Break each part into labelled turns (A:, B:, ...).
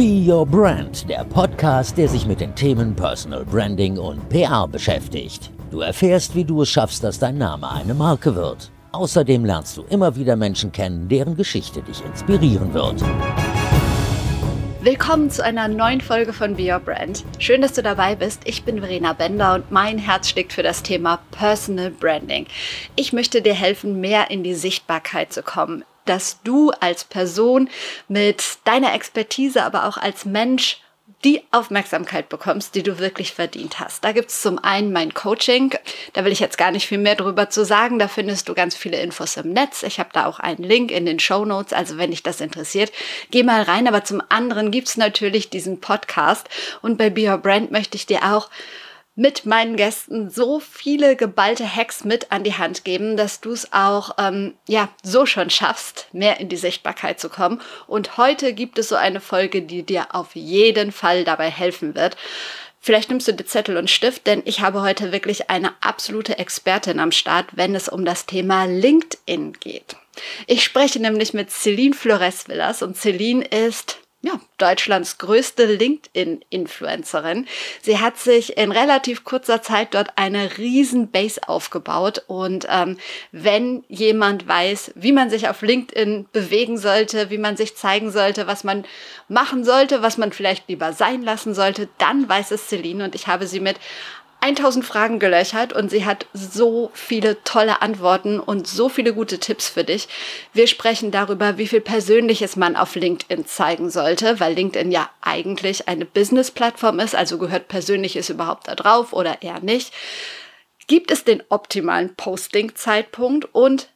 A: Be Your Brand, der Podcast, der sich mit den Themen Personal Branding und PR beschäftigt. Du erfährst, wie du es schaffst, dass dein Name eine Marke wird. Außerdem lernst du immer wieder Menschen kennen, deren Geschichte dich inspirieren wird.
B: Willkommen zu einer neuen Folge von Be Your Brand. Schön, dass du dabei bist. Ich bin Verena Bender und mein Herz schlägt für das Thema Personal Branding. Ich möchte dir helfen, mehr in die Sichtbarkeit zu kommen, dass du als Person mit deiner Expertise, aber auch als Mensch die Aufmerksamkeit bekommst, die du wirklich verdient hast. Da gibt's zum einen mein Coaching. Da will ich jetzt gar nicht viel mehr drüber zu sagen. Da findest du ganz viele Infos im Netz. Ich habe da auch einen Link in den Show Notes. Also wenn dich das interessiert, geh mal rein. Aber zum anderen gibt's natürlich diesen Podcast. Und bei Be Your Brand möchte ich dir auch mit meinen Gästen so viele geballte Hacks mit an die Hand geben, dass du es auch ähm, ja so schon schaffst, mehr in die Sichtbarkeit zu kommen. Und heute gibt es so eine Folge, die dir auf jeden Fall dabei helfen wird. Vielleicht nimmst du dir Zettel und Stift, denn ich habe heute wirklich eine absolute Expertin am Start, wenn es um das Thema LinkedIn geht. Ich spreche nämlich mit Celine Flores Villas und Celine ist ja, Deutschlands größte LinkedIn-Influencerin. Sie hat sich in relativ kurzer Zeit dort eine riesen Base aufgebaut. Und ähm, wenn jemand weiß, wie man sich auf LinkedIn bewegen sollte, wie man sich zeigen sollte, was man machen sollte, was man vielleicht lieber sein lassen sollte, dann weiß es Celine. Und ich habe sie mit 1000 Fragen gelöchert und sie hat so viele tolle Antworten und so viele gute Tipps für dich. Wir sprechen darüber, wie viel Persönliches man auf LinkedIn zeigen sollte, weil LinkedIn ja eigentlich eine Business-Plattform ist, also gehört Persönliches überhaupt da drauf oder eher nicht. Gibt es den optimalen Posting-Zeitpunkt und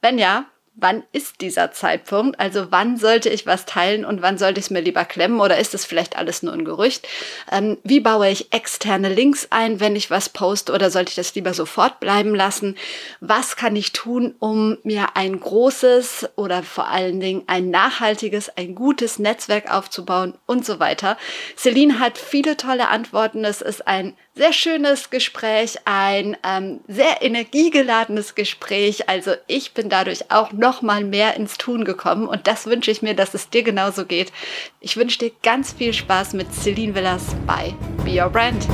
B: wenn ja, wann ist dieser Zeitpunkt? Also wann sollte ich was teilen und wann sollte ich es mir lieber klemmen oder ist es vielleicht alles nur ein Gerücht? Ähm, wie baue ich externe Links ein, wenn ich was poste oder sollte ich das lieber sofort bleiben lassen? Was kann ich tun, um mir ein großes oder vor allen Dingen ein nachhaltiges, ein gutes Netzwerk aufzubauen und so weiter? Celine hat viele tolle Antworten. Es ist ein sehr schönes Gespräch, ein ähm, sehr energiegeladenes Gespräch. Also ich bin dadurch auch noch mal mehr ins Tun gekommen und das wünsche ich mir, dass es dir genauso geht. Ich wünsche dir ganz viel Spaß mit Celine Villas bei Be Your Brand.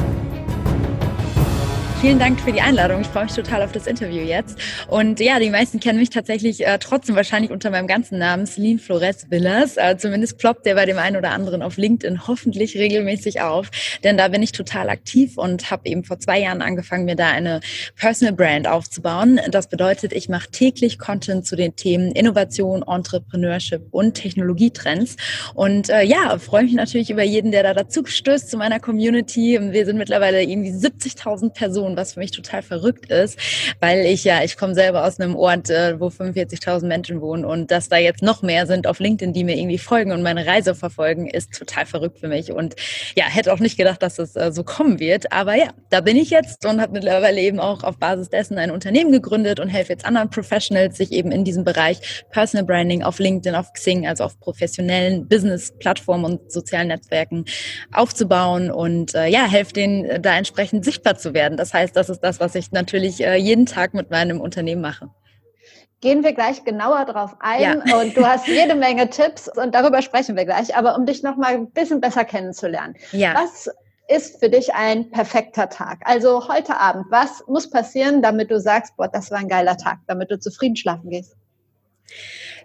B: Vielen Dank für die Einladung. Ich freue mich total auf das Interview jetzt. Und ja, die meisten kennen mich tatsächlich äh, trotzdem wahrscheinlich unter meinem ganzen Namen, Celine Flores Villas. Äh, zumindest ploppt der bei dem einen oder anderen auf LinkedIn hoffentlich regelmäßig auf, denn da bin ich total aktiv und habe eben vor zwei Jahren angefangen, mir da eine Personal Brand aufzubauen. Das bedeutet, ich mache täglich Content zu den Themen Innovation, Entrepreneurship und Technologietrends. Und äh, ja, freue mich natürlich über jeden, der da dazu stößt zu meiner Community. Wir sind mittlerweile irgendwie 70.000 Personen Person, was für mich total verrückt ist, weil ich ja, ich komme selber aus einem Ort, äh, wo 45.000 Menschen wohnen und dass da jetzt noch mehr sind auf LinkedIn, die mir irgendwie folgen und meine Reise verfolgen, ist total verrückt für mich. Und ja, hätte auch nicht gedacht, dass es äh, so kommen wird. Aber ja, da bin ich jetzt und habe mittlerweile eben auch auf Basis dessen ein Unternehmen gegründet und helfe jetzt anderen Professionals, sich eben in diesem Bereich Personal Branding auf LinkedIn, auf Xing, also auf professionellen Business-Plattformen und sozialen Netzwerken aufzubauen und äh, ja, helfe denen da entsprechend sichtbar zu werden. Das heißt, heißt, das ist das, was ich natürlich äh, jeden Tag mit meinem Unternehmen mache.
C: Gehen wir gleich genauer drauf ein ja. und du hast jede Menge Tipps und darüber sprechen wir gleich. Aber um dich noch mal ein bisschen besser kennenzulernen, ja. was ist für dich ein perfekter Tag? Also heute Abend, was muss passieren, damit du sagst, boah, das war ein geiler Tag, damit du zufrieden schlafen gehst?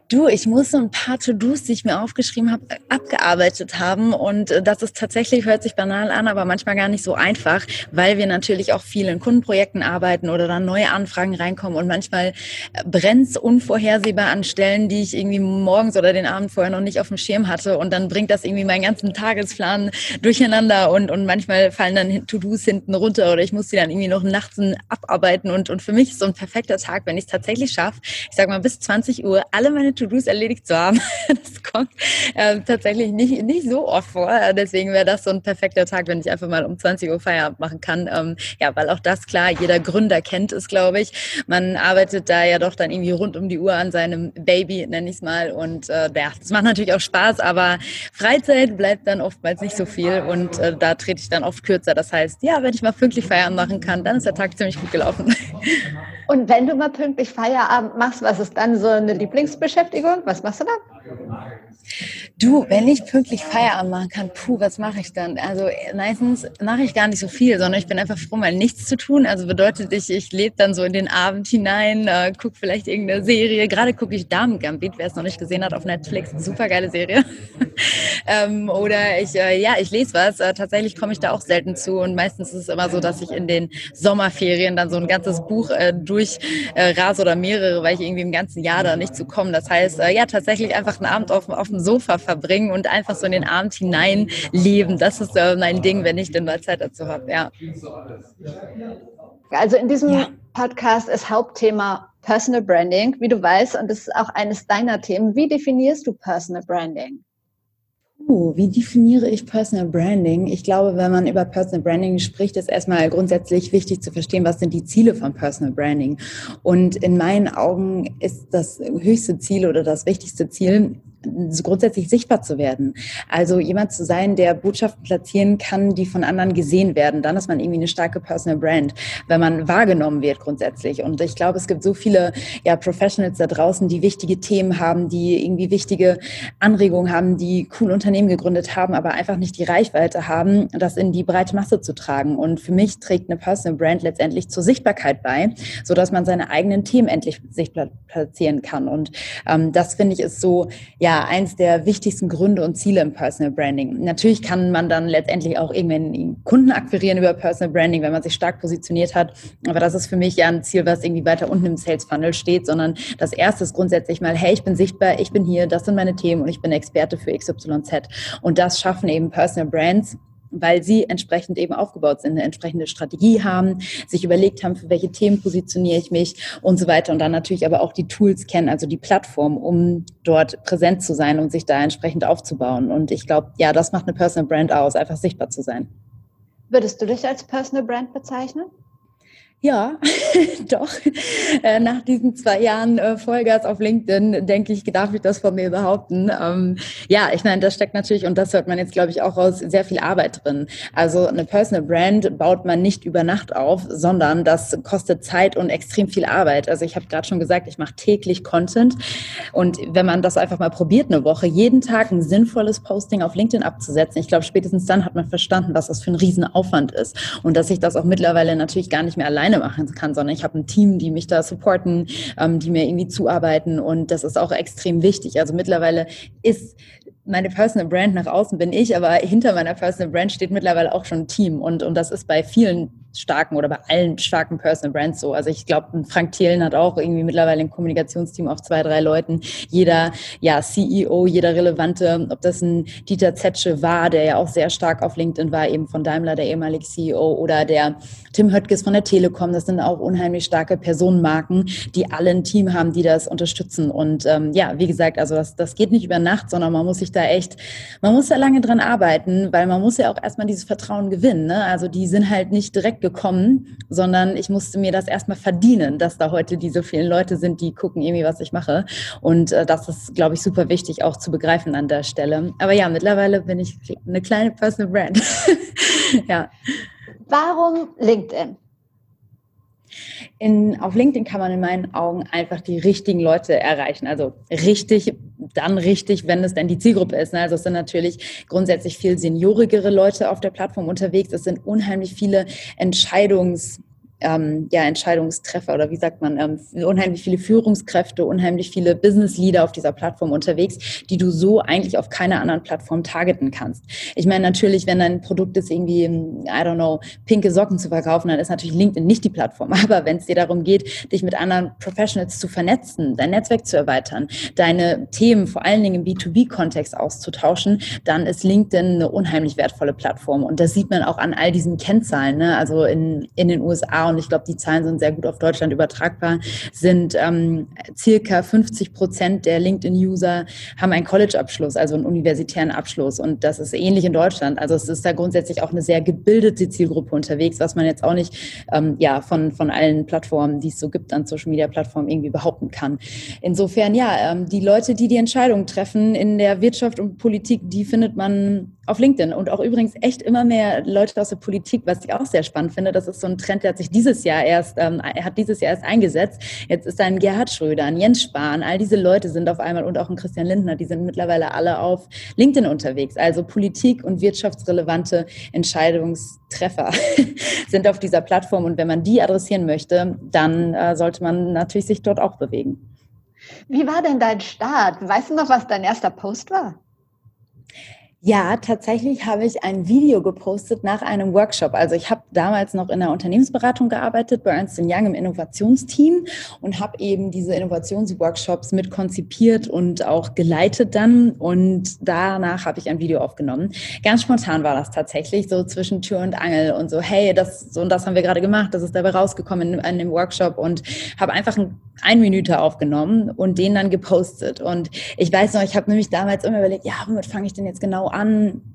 B: Du, ich muss so ein paar To-Dos, die ich mir aufgeschrieben habe, abgearbeitet haben. Und äh, das ist tatsächlich, hört sich banal an, aber manchmal gar nicht so einfach, weil wir natürlich auch viel in Kundenprojekten arbeiten oder dann neue Anfragen reinkommen. Und manchmal äh, brennt's unvorhersehbar an Stellen, die ich irgendwie morgens oder den Abend vorher noch nicht auf dem Schirm hatte. Und dann bringt das irgendwie meinen ganzen Tagesplan durcheinander. Und, und manchmal fallen dann To-Dos hinten runter oder ich muss die dann irgendwie noch nachts abarbeiten. Und, und für mich ist so ein perfekter Tag, wenn ich es tatsächlich schaffe, ich sag mal bis 20 Uhr alle meine To-Dos erledigt zu haben. Das kommt äh, tatsächlich nicht, nicht so oft vor. Deswegen wäre das so ein perfekter Tag, wenn ich einfach mal um 20 Uhr Feierabend machen kann. Ähm, ja, weil auch das klar, jeder Gründer kennt es, glaube ich. Man arbeitet da ja doch dann irgendwie rund um die Uhr an seinem Baby, nenne ich es mal. Und äh, ja, das macht natürlich auch Spaß, aber Freizeit bleibt dann oftmals nicht so viel und äh, da trete ich dann oft kürzer. Das heißt, ja, wenn ich mal pünktlich Feierabend machen kann, dann ist der Tag ziemlich gut gelaufen.
C: Und wenn du mal pünktlich Feierabend machst, was ist dann so eine Lieblingsbeschäftigung? Was machst du dann?
B: Du, wenn ich pünktlich Feierabend machen kann, puh, was mache ich dann? Also meistens mache ich gar nicht so viel, sondern ich bin einfach froh, mal nichts zu tun. Also bedeutet ich, ich lebe dann so in den Abend hinein, äh, gucke vielleicht irgendeine Serie. Gerade gucke ich Damen Gambit, wer es noch nicht gesehen hat, auf Netflix. Super geile Serie. ähm, oder ich, äh, ja, ich lese was. Äh, tatsächlich komme ich da auch selten zu und meistens ist es immer so, dass ich in den Sommerferien dann so ein ganzes Buch äh, durchrase oder mehrere, weil ich irgendwie im ganzen Jahr da nicht zu kommen. Das heißt, äh, ja, tatsächlich einfach einen Abend auf, auf dem Sofa verbringen und einfach so in den Abend hinein leben. Das ist äh, mein Ding, wenn ich denn mal Zeit dazu habe, ja.
C: Also in diesem ja. Podcast ist Hauptthema Personal Branding, wie du weißt, und das ist auch eines deiner Themen. Wie definierst du Personal Branding?
B: Uh, wie definiere ich Personal Branding? Ich glaube, wenn man über Personal Branding spricht, ist erstmal grundsätzlich wichtig zu verstehen, was sind die Ziele von Personal Branding. Und in meinen Augen ist das höchste Ziel oder das wichtigste Ziel, grundsätzlich sichtbar zu werden. Also jemand zu sein, der Botschaften platzieren kann, die von anderen gesehen werden. Dann ist man irgendwie eine starke Personal Brand, wenn man wahrgenommen wird grundsätzlich. Und ich glaube, es gibt so viele ja, Professionals da draußen, die wichtige Themen haben, die irgendwie wichtige Anregungen haben, die coole Unternehmen gegründet haben, aber einfach nicht die Reichweite haben, das in die breite Masse zu tragen. Und für mich trägt eine Personal Brand letztendlich zur Sichtbarkeit bei, sodass man seine eigenen Themen endlich sichtbar platzieren kann. Und ähm, das finde ich ist so, ja, eins der wichtigsten Gründe und Ziele im Personal Branding. Natürlich kann man dann letztendlich auch irgendwann Kunden akquirieren über Personal Branding, wenn man sich stark positioniert hat. Aber das ist für mich ja ein Ziel, was irgendwie weiter unten im Sales Funnel steht, sondern das erste ist grundsätzlich mal, hey, ich bin sichtbar, ich bin hier, das sind meine Themen und ich bin Experte für XYZ. Und das schaffen eben Personal Brands weil sie entsprechend eben aufgebaut sind, eine entsprechende Strategie haben, sich überlegt haben, für welche Themen positioniere ich mich und so weiter und dann natürlich aber auch die Tools kennen, also die Plattform, um dort präsent zu sein und sich da entsprechend aufzubauen. Und ich glaube, ja, das macht eine Personal Brand aus, einfach sichtbar zu sein.
C: Würdest du dich als Personal Brand bezeichnen?
B: Ja, doch. Äh, nach diesen zwei Jahren äh, Vollgas auf LinkedIn, denke ich, darf ich das von mir behaupten. Ähm, ja, ich meine, das steckt natürlich, und das hört man jetzt, glaube ich, auch raus, sehr viel Arbeit drin. Also eine Personal Brand baut man nicht über Nacht auf, sondern das kostet Zeit und extrem viel Arbeit. Also ich habe gerade schon gesagt, ich mache täglich Content. Und wenn man das einfach mal probiert, eine Woche, jeden Tag ein sinnvolles Posting auf LinkedIn abzusetzen, ich glaube, spätestens dann hat man verstanden, was das für ein Riesenaufwand ist. Und dass ich das auch mittlerweile natürlich gar nicht mehr alleine alleine machen kann, sondern ich habe ein Team, die mich da supporten, ähm, die mir irgendwie zuarbeiten und das ist auch extrem wichtig. Also mittlerweile ist meine Personal Brand nach außen bin ich, aber hinter meiner Personal Brand steht mittlerweile auch schon ein Team und, und das ist bei vielen starken oder bei allen starken Personal Brands so. Also ich glaube, Frank Thielen hat auch irgendwie mittlerweile ein Kommunikationsteam auf zwei, drei Leuten. Jeder ja, CEO, jeder relevante, ob das ein Dieter Zetsche war, der ja auch sehr stark auf LinkedIn war, eben von Daimler, der ehemalige CEO, oder der Tim Höttges von der Telekom. Das sind auch unheimlich starke Personenmarken, die alle ein Team haben, die das unterstützen. Und ähm, ja, wie gesagt, also das, das geht nicht über Nacht, sondern man muss sich da echt, man muss da lange dran arbeiten, weil man muss ja auch erstmal dieses Vertrauen gewinnen. Ne? Also die sind halt nicht direkt gekommen, sondern ich musste mir das erstmal verdienen, dass da heute diese vielen Leute sind, die gucken irgendwie, was ich mache. Und äh, das ist, glaube ich, super wichtig auch zu begreifen an der Stelle. Aber ja, mittlerweile bin ich eine kleine Personal Brand.
C: ja. Warum LinkedIn?
B: In, auf LinkedIn kann man in meinen Augen einfach die richtigen Leute erreichen. Also richtig, dann richtig, wenn es denn die Zielgruppe ist. Ne? Also es sind natürlich grundsätzlich viel seniorigere Leute auf der Plattform unterwegs. Es sind unheimlich viele Entscheidungs- ähm, ja, Entscheidungstreffer oder wie sagt man, ähm, unheimlich viele Führungskräfte, unheimlich viele Business Leader auf dieser Plattform unterwegs, die du so eigentlich auf keiner anderen Plattform targeten kannst. Ich meine, natürlich, wenn dein Produkt ist, irgendwie, I don't know, pinke Socken zu verkaufen, dann ist natürlich LinkedIn nicht die Plattform. Aber wenn es dir darum geht, dich mit anderen Professionals zu vernetzen, dein Netzwerk zu erweitern, deine Themen vor allen Dingen im B2B-Kontext auszutauschen, dann ist LinkedIn eine unheimlich wertvolle Plattform. Und das sieht man auch an all diesen Kennzahlen. Ne? Also in, in den USA und ich glaube, die Zahlen sind sehr gut auf Deutschland übertragbar, sind ähm, circa 50 Prozent der LinkedIn-User haben einen College-Abschluss, also einen universitären Abschluss. Und das ist ähnlich in Deutschland. Also es ist da grundsätzlich auch eine sehr gebildete Zielgruppe unterwegs, was man jetzt auch nicht ähm, ja, von, von allen Plattformen, die es so gibt, an Social-Media-Plattformen irgendwie behaupten kann. Insofern, ja, ähm, die Leute, die die Entscheidungen treffen in der Wirtschaft und Politik, die findet man auf LinkedIn und auch übrigens echt immer mehr Leute aus der Politik, was ich auch sehr spannend finde. Das ist so ein Trend, der hat sich dieses Jahr erst, ähm, hat dieses Jahr erst eingesetzt. Jetzt ist ein Gerhard Schröder, ein Jens Spahn, all diese Leute sind auf einmal und auch ein Christian Lindner, die sind mittlerweile alle auf LinkedIn unterwegs. Also Politik und wirtschaftsrelevante Entscheidungstreffer sind auf dieser Plattform und wenn man die adressieren möchte, dann äh, sollte man natürlich sich dort auch bewegen.
C: Wie war denn dein Start? Weißt du noch, was dein erster Post war?
B: Ja, tatsächlich habe ich ein Video gepostet nach einem Workshop. Also ich habe damals noch in der Unternehmensberatung gearbeitet bei Ernst Young im Innovationsteam und habe eben diese Innovationsworkshops mit konzipiert und auch geleitet dann. Und danach habe ich ein Video aufgenommen. Ganz spontan war das tatsächlich, so zwischen Tür und Angel und so, hey, das so und das haben wir gerade gemacht, das ist dabei rausgekommen in, in dem Workshop und habe einfach ein, ein Minute aufgenommen und den dann gepostet. Und ich weiß noch, ich habe nämlich damals immer überlegt, ja, womit fange ich denn jetzt genau an,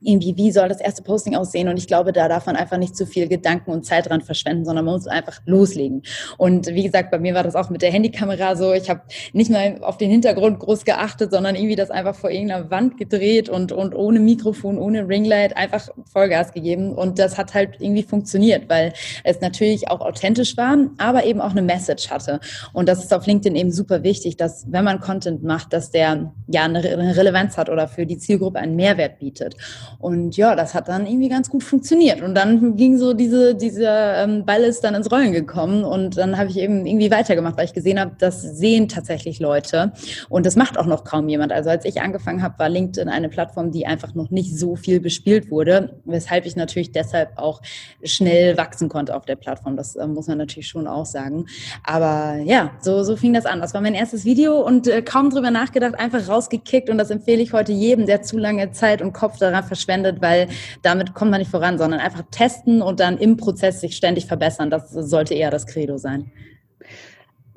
B: irgendwie, wie soll das erste Posting aussehen? Und ich glaube, da darf man einfach nicht zu viel Gedanken und Zeit dran verschwenden, sondern man muss einfach loslegen. Und wie gesagt, bei mir war das auch mit der Handykamera so. Ich habe nicht mal auf den Hintergrund groß geachtet, sondern irgendwie das einfach vor irgendeiner Wand gedreht und, und ohne Mikrofon, ohne Ringlight einfach Vollgas gegeben. Und das hat halt irgendwie funktioniert, weil es natürlich auch authentisch war, aber eben auch eine Message hatte. Und das ist auf LinkedIn eben super wichtig, dass wenn man Content macht, dass der ja eine Relevanz hat oder für die Zielgruppe einen Mehrwert bietet. Und ja, das hat dann irgendwie ganz gut funktioniert. Und dann ging so diese, dieser ähm, Ball ist dann ins Rollen gekommen. Und dann habe ich eben irgendwie weitergemacht, weil ich gesehen habe, das sehen tatsächlich Leute. Und das macht auch noch kaum jemand. Also als ich angefangen habe, war LinkedIn eine Plattform, die einfach noch nicht so viel bespielt wurde, weshalb ich natürlich deshalb auch schnell wachsen konnte auf der Plattform. Das äh, muss man natürlich schon auch sagen. Aber ja, so, so fing das an. Das war mein erstes Video und äh, kaum drüber nachgedacht, einfach rausgekickt. Und das empfehle ich heute jedem, der zu lange Zeit und Kopf daran verschwendet, weil damit kommt man nicht voran, sondern einfach testen und dann im Prozess sich ständig verbessern. Das sollte eher das Credo sein.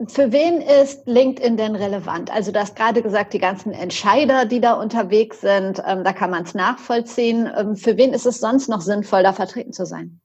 C: Für wen ist LinkedIn denn relevant? Also du hast gerade gesagt, die ganzen Entscheider, die da unterwegs sind, ähm, da kann man es nachvollziehen. Ähm, für wen ist es sonst noch sinnvoll, da vertreten zu sein?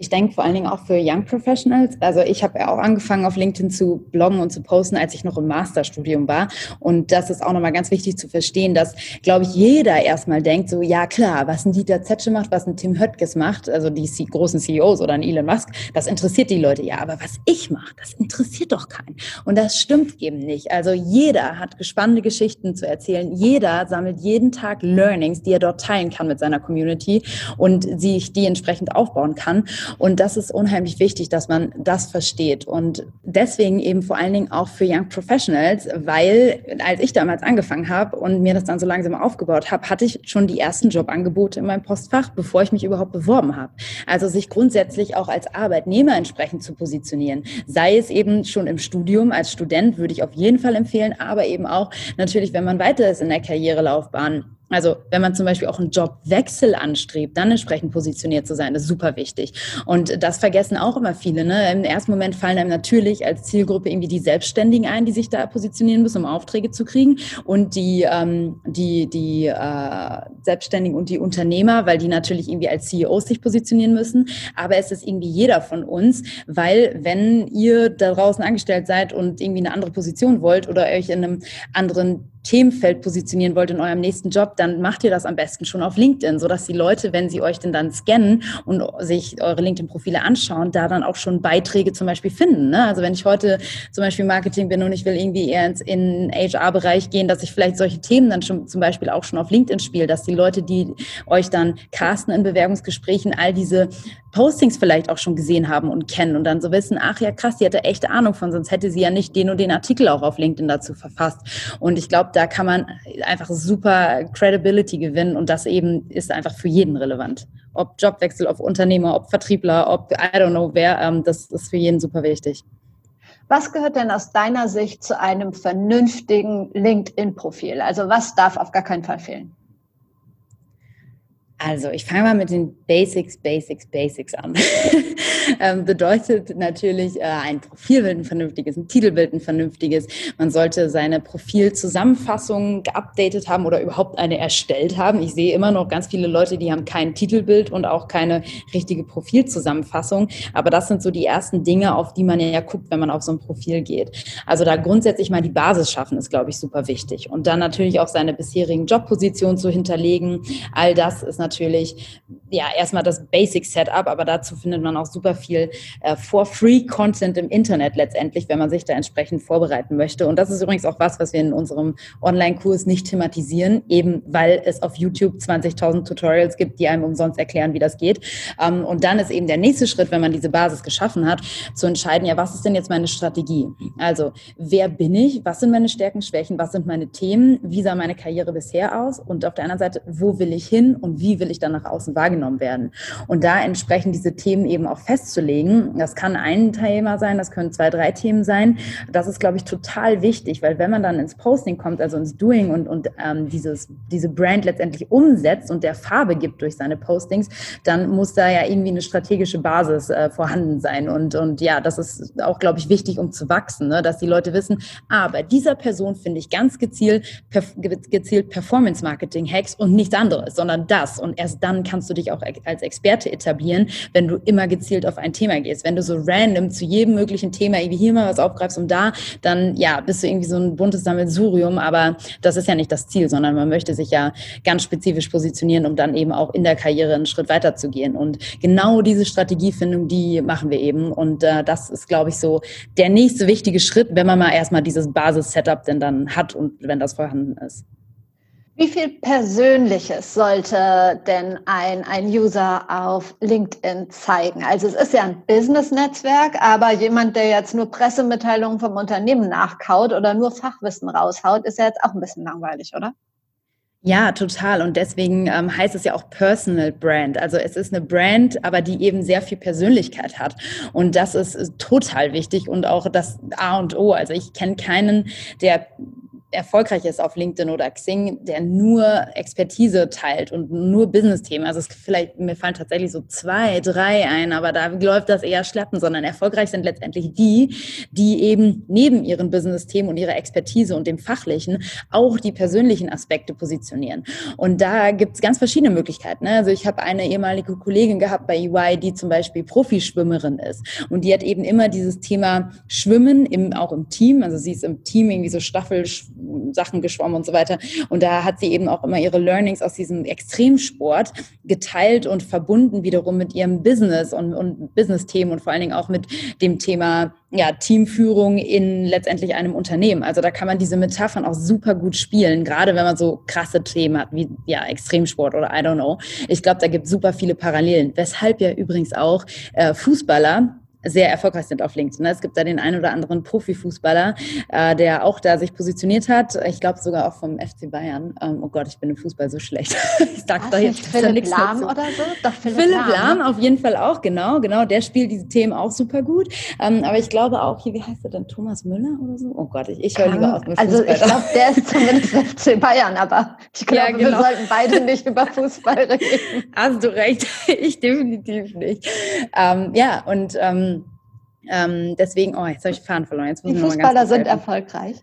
B: Ich denke vor allen Dingen auch für Young Professionals. Also ich habe ja auch angefangen auf LinkedIn zu bloggen und zu posten, als ich noch im Masterstudium war. Und das ist auch nochmal ganz wichtig zu verstehen, dass, glaube ich, jeder erstmal denkt, so, ja klar, was ein Dieter Zetsche macht, was ein Tim Höttges macht, also die großen CEOs oder ein Elon Musk, das interessiert die Leute ja. Aber was ich mache, das interessiert doch keinen. Und das stimmt eben nicht. Also jeder hat spannende Geschichten zu erzählen. Jeder sammelt jeden Tag Learnings, die er dort teilen kann mit seiner Community und sich die entsprechend aufbauen kann. Und das ist unheimlich wichtig, dass man das versteht. Und deswegen eben vor allen Dingen auch für Young Professionals, weil als ich damals angefangen habe und mir das dann so langsam aufgebaut habe, hatte ich schon die ersten Jobangebote in meinem Postfach, bevor ich mich überhaupt beworben habe. Also sich grundsätzlich auch als Arbeitnehmer entsprechend zu positionieren. Sei es eben schon im Studium, als Student würde ich auf jeden Fall empfehlen, aber eben auch natürlich, wenn man weiter ist in der Karrierelaufbahn also wenn man zum Beispiel auch einen Jobwechsel anstrebt, dann entsprechend positioniert zu sein, ist super wichtig. Und das vergessen auch immer viele. Ne? Im ersten Moment fallen einem natürlich als Zielgruppe irgendwie die Selbstständigen ein, die sich da positionieren müssen, um Aufträge zu kriegen. Und die, ähm, die, die äh, Selbstständigen und die Unternehmer, weil die natürlich irgendwie als CEOs sich positionieren müssen. Aber es ist irgendwie jeder von uns, weil wenn ihr da draußen angestellt seid und irgendwie eine andere Position wollt oder euch in einem anderen Themenfeld positionieren wollt in eurem nächsten Job, dann macht ihr das am besten schon auf LinkedIn, sodass die Leute, wenn sie euch denn dann scannen und sich eure LinkedIn-Profile anschauen, da dann auch schon Beiträge zum Beispiel finden. Ne? Also wenn ich heute zum Beispiel Marketing bin und ich will irgendwie eher ins in HR-Bereich gehen, dass ich vielleicht solche Themen dann schon zum Beispiel auch schon auf LinkedIn spiele, dass die Leute, die euch dann casten in Bewerbungsgesprächen, all diese Postings vielleicht auch schon gesehen haben und kennen und dann so wissen, ach ja krass, die hatte echte Ahnung von, sonst hätte sie ja nicht den und den Artikel auch auf LinkedIn dazu verfasst. Und ich glaube, da kann man einfach super Credibility gewinnen und das eben ist einfach für jeden relevant. Ob Jobwechsel, ob Unternehmer, ob Vertriebler, ob I don't know wer, ähm, das ist für jeden super wichtig.
C: Was gehört denn aus deiner Sicht zu einem vernünftigen LinkedIn-Profil? Also was darf auf gar keinen Fall fehlen?
B: Also, ich fange mal mit den Basics, Basics, Basics an. ähm, bedeutet natürlich äh, ein Profilbild ein vernünftiges, ein Titelbild ein vernünftiges. Man sollte seine Profilzusammenfassung geupdatet haben oder überhaupt eine erstellt haben. Ich sehe immer noch ganz viele Leute, die haben kein Titelbild und auch keine richtige Profilzusammenfassung. Aber das sind so die ersten Dinge, auf die man ja guckt, wenn man auf so ein Profil geht. Also da grundsätzlich mal die Basis schaffen, ist, glaube ich, super wichtig. Und dann natürlich auch seine bisherigen Jobpositionen zu hinterlegen. All das ist natürlich natürlich ja erstmal das Basic Setup, aber dazu findet man auch super viel äh, for free Content im Internet letztendlich, wenn man sich da entsprechend vorbereiten möchte. Und das ist übrigens auch was, was wir in unserem Online-Kurs nicht thematisieren, eben weil es auf YouTube 20.000 Tutorials gibt, die einem umsonst erklären, wie das geht. Ähm, und dann ist eben der nächste Schritt, wenn man diese Basis geschaffen hat, zu entscheiden, ja, was ist denn jetzt meine Strategie? Also, wer bin ich? Was sind meine Stärken, Schwächen? Was sind meine Themen? Wie sah meine Karriere bisher aus? Und auf der anderen Seite, wo will ich hin und wie will ich dann nach außen wahrgenommen werden? Und da entsprechend diese Themen eben auch festzulegen. Das kann ein Thema sein, das können zwei, drei Themen sein. Das ist, glaube ich, total wichtig, weil wenn man dann ins Posting kommt, also ins Doing und, und ähm, dieses, diese Brand letztendlich umsetzt und der Farbe gibt durch seine Postings, dann muss da ja irgendwie eine strategische Basis äh, vorhanden sein. Und, und ja, das ist auch, glaube ich, wichtig, um zu wachsen, ne? dass die Leute wissen, ah, bei dieser Person finde ich ganz gezielt, perf gezielt Performance-Marketing-Hacks und nichts anderes, sondern das. Und erst dann kannst du dich auch als Experte etablieren, wenn du immer gezielt auf ein Thema gehst. Wenn du so random zu jedem möglichen Thema irgendwie hier mal was aufgreifst und da, dann ja, bist du irgendwie so ein buntes Sammelsurium, aber das ist ja nicht das Ziel, sondern man möchte sich ja ganz spezifisch positionieren, um dann eben auch in der Karriere einen Schritt weiter zu gehen. Und genau diese Strategiefindung, die machen wir eben. Und äh, das ist, glaube ich, so der nächste wichtige Schritt, wenn man mal erstmal dieses Basis-Setup denn dann hat und wenn das vorhanden ist.
C: Wie viel Persönliches sollte denn ein, ein User auf LinkedIn zeigen? Also es ist ja ein Business-Netzwerk, aber jemand, der jetzt nur Pressemitteilungen vom Unternehmen nachkaut oder nur Fachwissen raushaut, ist ja jetzt auch ein bisschen langweilig, oder?
B: Ja, total. Und deswegen ähm, heißt es ja auch Personal Brand. Also es ist eine Brand, aber die eben sehr viel Persönlichkeit hat. Und das ist, ist total wichtig und auch das A und O. Also ich kenne keinen, der erfolgreich ist auf LinkedIn oder Xing, der nur Expertise teilt und nur Business-Themen. Also es vielleicht, mir fallen tatsächlich so zwei, drei ein, aber da läuft das eher schleppen, sondern erfolgreich sind letztendlich die, die eben neben ihren Business-Themen und ihrer Expertise und dem Fachlichen auch die persönlichen Aspekte positionieren. Und da gibt es ganz verschiedene Möglichkeiten. Ne? Also ich habe eine ehemalige Kollegin gehabt bei EY, die zum Beispiel Profischwimmerin ist. Und die hat eben immer dieses Thema Schwimmen, im, auch im Team, also sie ist im Team irgendwie so Staffel Sachen geschwommen und so weiter. Und da hat sie eben auch immer ihre Learnings aus diesem Extremsport geteilt und verbunden wiederum mit ihrem Business und, und Business-Themen und vor allen Dingen auch mit dem Thema ja, Teamführung in letztendlich einem Unternehmen. Also da kann man diese Metaphern auch super gut spielen, gerade wenn man so krasse Themen hat wie ja, Extremsport oder I don't know. Ich glaube, da gibt es super viele Parallelen. Weshalb ja übrigens auch äh, Fußballer sehr erfolgreich sind auf LinkedIn. Es gibt da den einen oder anderen Profifußballer, äh, der auch da sich positioniert hat. Ich glaube sogar auch vom FC Bayern. Ähm, oh Gott, ich bin im Fußball so schlecht.
C: ich sag da jetzt Philipp Lahm oder so?
B: Doch, Philipp, Philipp Lahm, Lahm ne? auf jeden Fall auch, genau, genau. Der spielt diese Themen auch super gut. Ähm, aber ich glaube auch, hier, wie heißt er denn? Thomas Müller oder so? Oh Gott, ich, ich höre lieber auf
C: mit Fußball. Also ich glaube, der ist zumindest FC Bayern, aber ich glaube, ja, genau. wir sollten beide nicht über Fußball reden.
B: Hast du recht, ich definitiv nicht. Ähm, ja, und ähm, ähm, deswegen, oh, jetzt habe ich Fahren verloren. Jetzt
C: die Fußballer sind erfolgreich.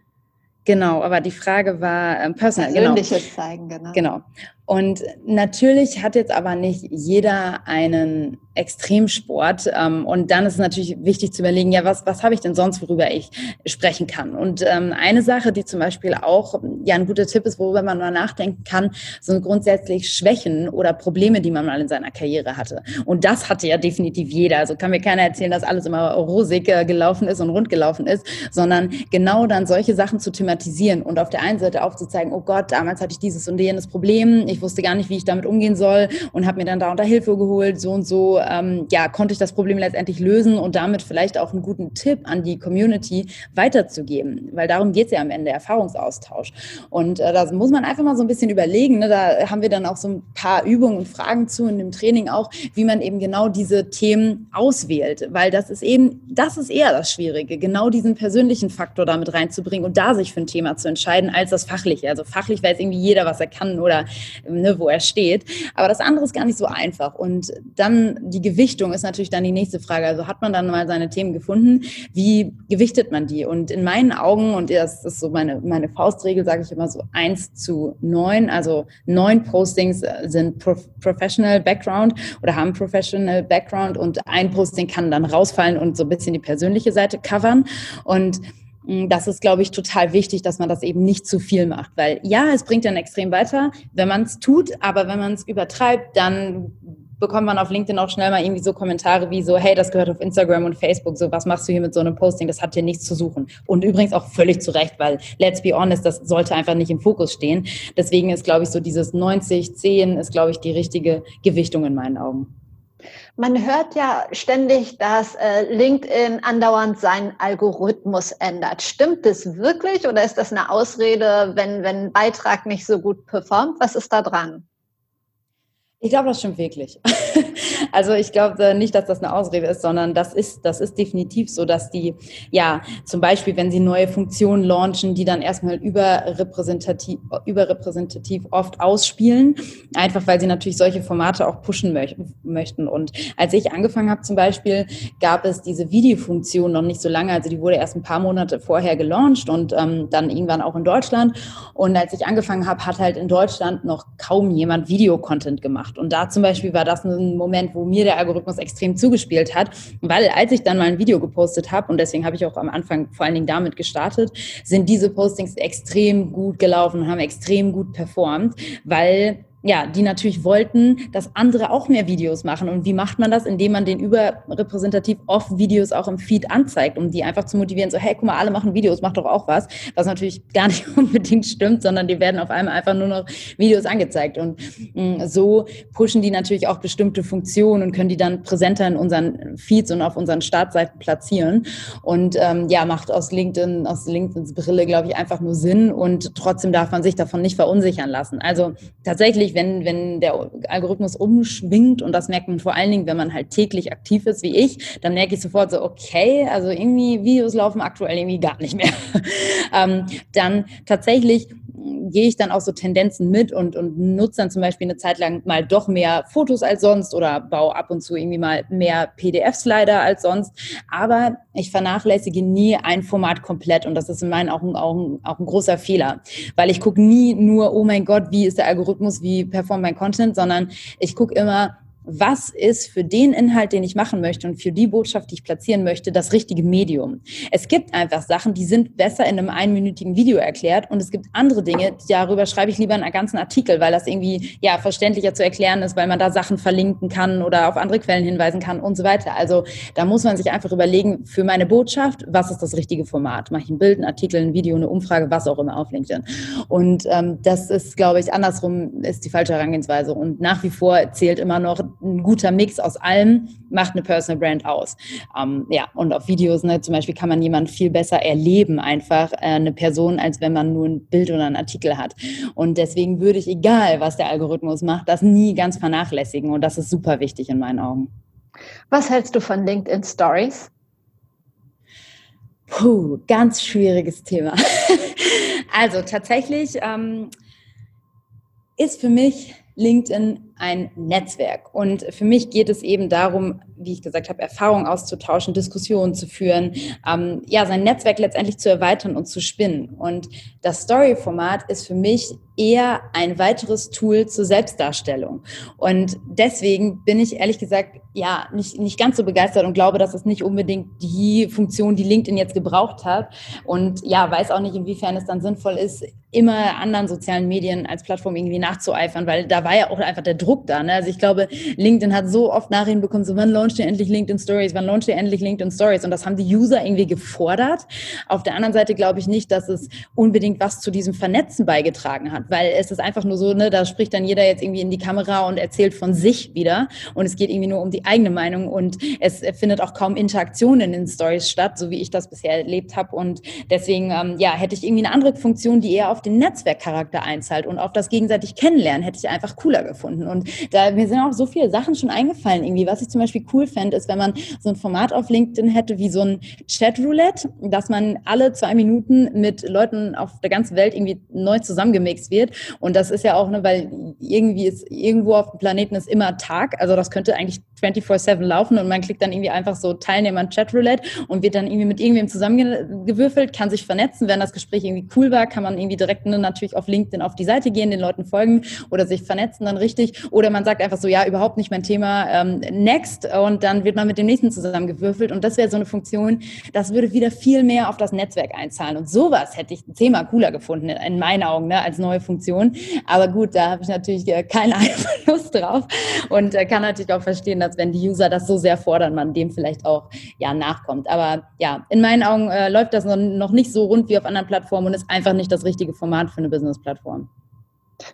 B: Genau, aber die Frage war ähm, personal.
C: Genau. Persönliches genau. zeigen, genau.
B: Genau. Und natürlich hat jetzt aber nicht jeder einen Extremsport. Ähm, und dann ist es natürlich wichtig zu überlegen, ja, was, was habe ich denn sonst, worüber ich sprechen kann? Und ähm, eine Sache, die zum Beispiel auch ja ein guter Tipp ist, worüber man mal nachdenken kann, sind grundsätzlich Schwächen oder Probleme, die man mal in seiner Karriere hatte. Und das hatte ja definitiv jeder. Also kann mir keiner erzählen, dass alles immer rosig äh, gelaufen ist und rund gelaufen ist, sondern genau dann solche Sachen zu thematisieren und auf der einen Seite aufzuzeigen, oh Gott, damals hatte ich dieses und jenes Problem, ich wusste gar nicht, wie ich damit umgehen soll und habe mir dann da unter Hilfe geholt, so und so ähm, ja, konnte ich das Problem letztendlich lösen und damit vielleicht auch einen guten Tipp an die Community weiterzugeben, weil darum geht es ja am Ende, Erfahrungsaustausch. Und äh, da muss man einfach mal so ein bisschen überlegen, ne? da haben wir dann auch so ein paar Übungen und Fragen zu in dem Training auch, wie man eben genau diese Themen auswählt, weil das ist eben, das ist eher das Schwierige, genau diesen persönlichen Faktor damit reinzubringen und da sich für ein Thema zu entscheiden, als das Fachliche. Also fachlich weiß irgendwie jeder, was er kann oder ne, wo er steht, aber das andere ist gar nicht so einfach und dann die Gewichtung ist natürlich dann die nächste Frage. Also hat man dann mal seine Themen gefunden, wie gewichtet man die? Und in meinen Augen, und das ist so meine, meine Faustregel, sage ich immer so eins zu neun. Also neun Postings sind Professional Background oder haben Professional Background und ein Posting kann dann rausfallen und so ein bisschen die persönliche Seite covern. Und das ist, glaube ich, total wichtig, dass man das eben nicht zu viel macht. Weil ja, es bringt dann extrem weiter, wenn man es tut, aber wenn man es übertreibt, dann bekommt man auf LinkedIn auch schnell mal irgendwie so Kommentare wie so, hey, das gehört auf Instagram und Facebook, so, was machst du hier mit so einem Posting? Das hat hier nichts zu suchen. Und übrigens auch völlig zu Recht, weil, let's be honest, das sollte einfach nicht im Fokus stehen. Deswegen ist, glaube ich, so dieses 90, 10 ist, glaube ich, die richtige Gewichtung in meinen Augen.
C: Man hört ja ständig, dass äh, LinkedIn andauernd seinen Algorithmus ändert. Stimmt das wirklich oder ist das eine Ausrede, wenn, wenn ein Beitrag nicht so gut performt? Was ist da dran?
B: Ich glaube, das stimmt wirklich. also ich glaube nicht, dass das eine Ausrede ist, sondern das ist, das ist definitiv so, dass die, ja, zum Beispiel, wenn sie neue Funktionen launchen, die dann erstmal überrepräsentativ, überrepräsentativ oft ausspielen, einfach weil sie natürlich solche Formate auch pushen möch möchten. Und als ich angefangen habe zum Beispiel, gab es diese Videofunktion noch nicht so lange, also die wurde erst ein paar Monate vorher gelauncht und ähm, dann irgendwann auch in Deutschland. Und als ich angefangen habe, hat halt in Deutschland noch kaum jemand Videocontent gemacht. Und da zum Beispiel war das ein Moment, wo mir der Algorithmus extrem zugespielt hat, weil als ich dann mal ein Video gepostet habe, und deswegen habe ich auch am Anfang vor allen Dingen damit gestartet, sind diese Postings extrem gut gelaufen und haben extrem gut performt, weil ja, die natürlich wollten, dass andere auch mehr Videos machen. Und wie macht man das? Indem man den überrepräsentativ oft Videos auch im Feed anzeigt, um die einfach zu motivieren, so, hey, guck mal, alle machen Videos, mach doch auch was. Was natürlich gar nicht unbedingt stimmt, sondern die werden auf einmal einfach nur noch Videos angezeigt. Und mh, mm, so pushen die natürlich auch bestimmte Funktionen und können die dann präsenter in unseren Feeds und auf unseren Startseiten platzieren. Und ähm, ja, macht aus LinkedIn, aus LinkedIns Brille, glaube ich, einfach nur Sinn. Und trotzdem darf man sich davon nicht verunsichern lassen. Also tatsächlich, wenn, wenn der Algorithmus umschwingt und das merkt man vor allen Dingen, wenn man halt täglich aktiv ist wie ich, dann merke ich sofort so, okay, also irgendwie Videos laufen aktuell irgendwie gar nicht mehr. ähm, dann tatsächlich gehe ich dann auch so Tendenzen mit und, und nutze dann zum Beispiel eine Zeit lang mal doch mehr Fotos als sonst oder baue ab und zu irgendwie mal mehr PDF-Slider als sonst. Aber ich vernachlässige nie ein Format komplett und das ist in meinen Augen auch ein, auch ein großer Fehler, weil ich gucke nie nur, oh mein Gott, wie ist der Algorithmus, wie performt mein Content, sondern ich gucke immer, was ist für den Inhalt, den ich machen möchte und für die Botschaft, die ich platzieren möchte, das richtige Medium. Es gibt einfach Sachen, die sind besser in einem einminütigen Video erklärt und es gibt andere Dinge, darüber schreibe ich lieber einen ganzen Artikel, weil das irgendwie ja verständlicher zu erklären ist, weil man da Sachen verlinken kann oder auf andere Quellen hinweisen kann und so weiter. Also da muss man sich einfach überlegen, für meine Botschaft, was ist das richtige Format? Mache ich ein Bild, ein Artikel, ein Video, eine Umfrage, was auch immer auf LinkedIn. Und ähm, das ist, glaube ich, andersrum ist die falsche Herangehensweise und nach wie vor zählt immer noch ein guter Mix aus allem macht eine Personal Brand aus. Ähm, ja, und auf Videos ne, zum Beispiel kann man jemanden viel besser erleben, einfach äh, eine Person, als wenn man nur ein Bild oder einen Artikel hat. Und deswegen würde ich, egal was der Algorithmus macht, das nie ganz vernachlässigen. Und das ist super wichtig in meinen Augen.
C: Was hältst du von LinkedIn Stories?
B: Puh, ganz schwieriges Thema. also tatsächlich ähm, ist für mich LinkedIn ein Netzwerk. Und für mich geht es eben darum, wie ich gesagt habe, Erfahrungen auszutauschen, Diskussionen zu führen, ähm, ja, sein Netzwerk letztendlich zu erweitern und zu spinnen. Und das Story-Format ist für mich eher ein weiteres Tool zur Selbstdarstellung. Und deswegen bin ich ehrlich gesagt ja nicht, nicht ganz so begeistert und glaube, dass es nicht unbedingt die Funktion, die LinkedIn jetzt gebraucht hat. Und ja, weiß auch nicht, inwiefern es dann sinnvoll ist, immer anderen sozialen Medien als Plattform irgendwie nachzueifern, weil da war ja auch einfach der Druck da. Ne? Also ich glaube, LinkedIn hat so oft Nachrichten bekommen, so wann launcht ihr endlich LinkedIn Stories, wann launcht ihr endlich LinkedIn Stories? Und das haben die User irgendwie gefordert. Auf der anderen Seite glaube ich nicht, dass es unbedingt was zu diesem Vernetzen beigetragen hat, weil es ist einfach nur so, ne, da spricht dann jeder jetzt irgendwie in die Kamera und erzählt von sich wieder und es geht irgendwie nur um die eigene Meinung und es findet auch kaum Interaktion in den Stories statt, so wie ich das bisher erlebt habe und deswegen, ähm, ja, hätte ich irgendwie eine andere Funktion, die eher auf den Netzwerkcharakter einzahlt und auf das gegenseitig Kennenlernen, hätte ich einfach cooler gefunden und da, mir sind auch so viele Sachen schon eingefallen irgendwie, was ich zum Beispiel cool fände, ist, wenn man so ein Format auf LinkedIn hätte wie so ein Chat-Roulette, dass man alle zwei Minuten mit Leuten auf der ganzen Welt irgendwie neu zusammengemixt wird und das ist ja auch, ne, weil irgendwie ist, irgendwo auf dem Planeten ist immer Tag. Also das könnte eigentlich 24-7 laufen und man klickt dann irgendwie einfach so Teilnehmer an Chatroulette und wird dann irgendwie mit irgendwem zusammengewürfelt, kann sich vernetzen. Wenn das Gespräch irgendwie cool war, kann man irgendwie direkt ne, natürlich auf LinkedIn auf die Seite gehen, den Leuten folgen oder sich vernetzen dann richtig. Oder man sagt einfach so, ja, überhaupt nicht mein Thema, ähm, next und dann wird man mit dem nächsten zusammengewürfelt und das wäre so eine Funktion, das würde wieder viel mehr auf das Netzwerk einzahlen und sowas hätte ich zehnmal cooler gefunden, in meinen Augen, ne, als neue Funktion. Aber gut, da habe ich natürlich äh, keinen Einfluss drauf und äh, kann natürlich auch verstehen, dass wenn die User das so sehr fordern, man dem vielleicht auch ja nachkommt. Aber ja, in meinen Augen äh, läuft das noch nicht so rund wie auf anderen Plattformen und ist einfach nicht das richtige Format für eine Business-Plattform.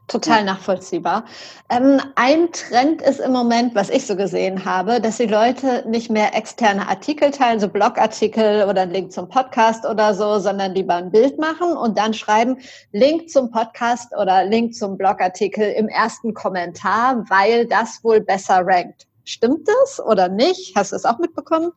C: Total nachvollziehbar. Ähm, ein Trend ist im Moment, was ich so gesehen habe, dass die Leute nicht mehr externe Artikel teilen, so Blogartikel oder einen Link zum Podcast oder so, sondern lieber ein Bild machen und dann schreiben Link zum Podcast oder Link zum Blogartikel im ersten Kommentar, weil das wohl besser rankt. Stimmt das oder nicht? Hast du es auch mitbekommen?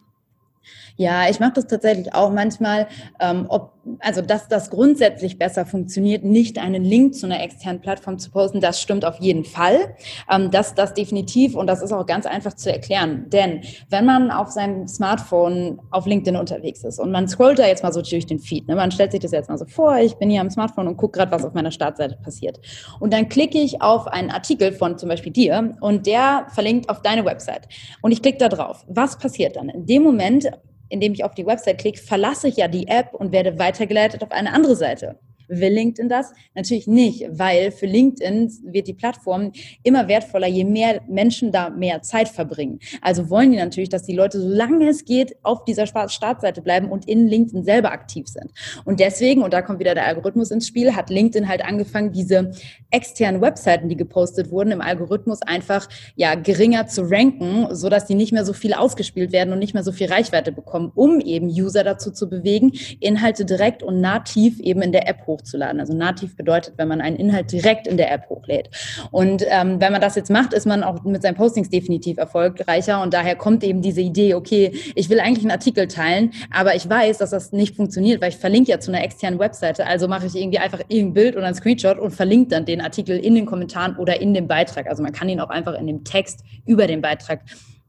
B: Ja, ich mache das tatsächlich auch manchmal, ähm, ob, also dass das grundsätzlich besser funktioniert, nicht einen Link zu einer externen Plattform zu posten, das stimmt auf jeden Fall. Ähm, das, das definitiv und das ist auch ganz einfach zu erklären. Denn wenn man auf seinem Smartphone auf LinkedIn unterwegs ist und man scrollt da jetzt mal so durch den Feed, ne, man stellt sich das jetzt mal so vor, ich bin hier am Smartphone und gucke gerade, was auf meiner Startseite passiert. Und dann klicke ich auf einen Artikel von zum Beispiel dir und der verlinkt auf deine Website. Und ich klicke da drauf. Was passiert dann? In dem Moment indem ich auf die Website klicke, verlasse ich ja die App und werde weitergeleitet auf eine andere Seite. Will LinkedIn das? Natürlich nicht, weil für LinkedIn wird die Plattform immer wertvoller, je mehr Menschen da mehr Zeit verbringen. Also wollen die natürlich, dass die Leute, solange es geht, auf dieser Startseite bleiben und in LinkedIn selber aktiv sind. Und deswegen, und da kommt wieder der Algorithmus ins Spiel, hat LinkedIn halt angefangen, diese externen Webseiten, die gepostet wurden, im Algorithmus einfach ja geringer zu ranken, so dass die nicht mehr so viel ausgespielt werden und nicht mehr so viel Reichweite bekommen, um eben User dazu zu bewegen, Inhalte direkt und nativ eben in der App hoch hochzuladen. Also nativ bedeutet, wenn man einen Inhalt direkt in der App hochlädt. Und ähm, wenn man das jetzt macht, ist man auch mit seinen Postings definitiv erfolgreicher. Und daher kommt eben diese Idee, okay, ich will eigentlich einen Artikel teilen, aber ich weiß, dass das nicht funktioniert, weil ich verlinke ja zu einer externen Webseite. Also mache ich irgendwie einfach irgendein Bild oder ein Screenshot und verlinke dann den Artikel in den Kommentaren oder in dem Beitrag. Also man kann ihn auch einfach in dem Text über den Beitrag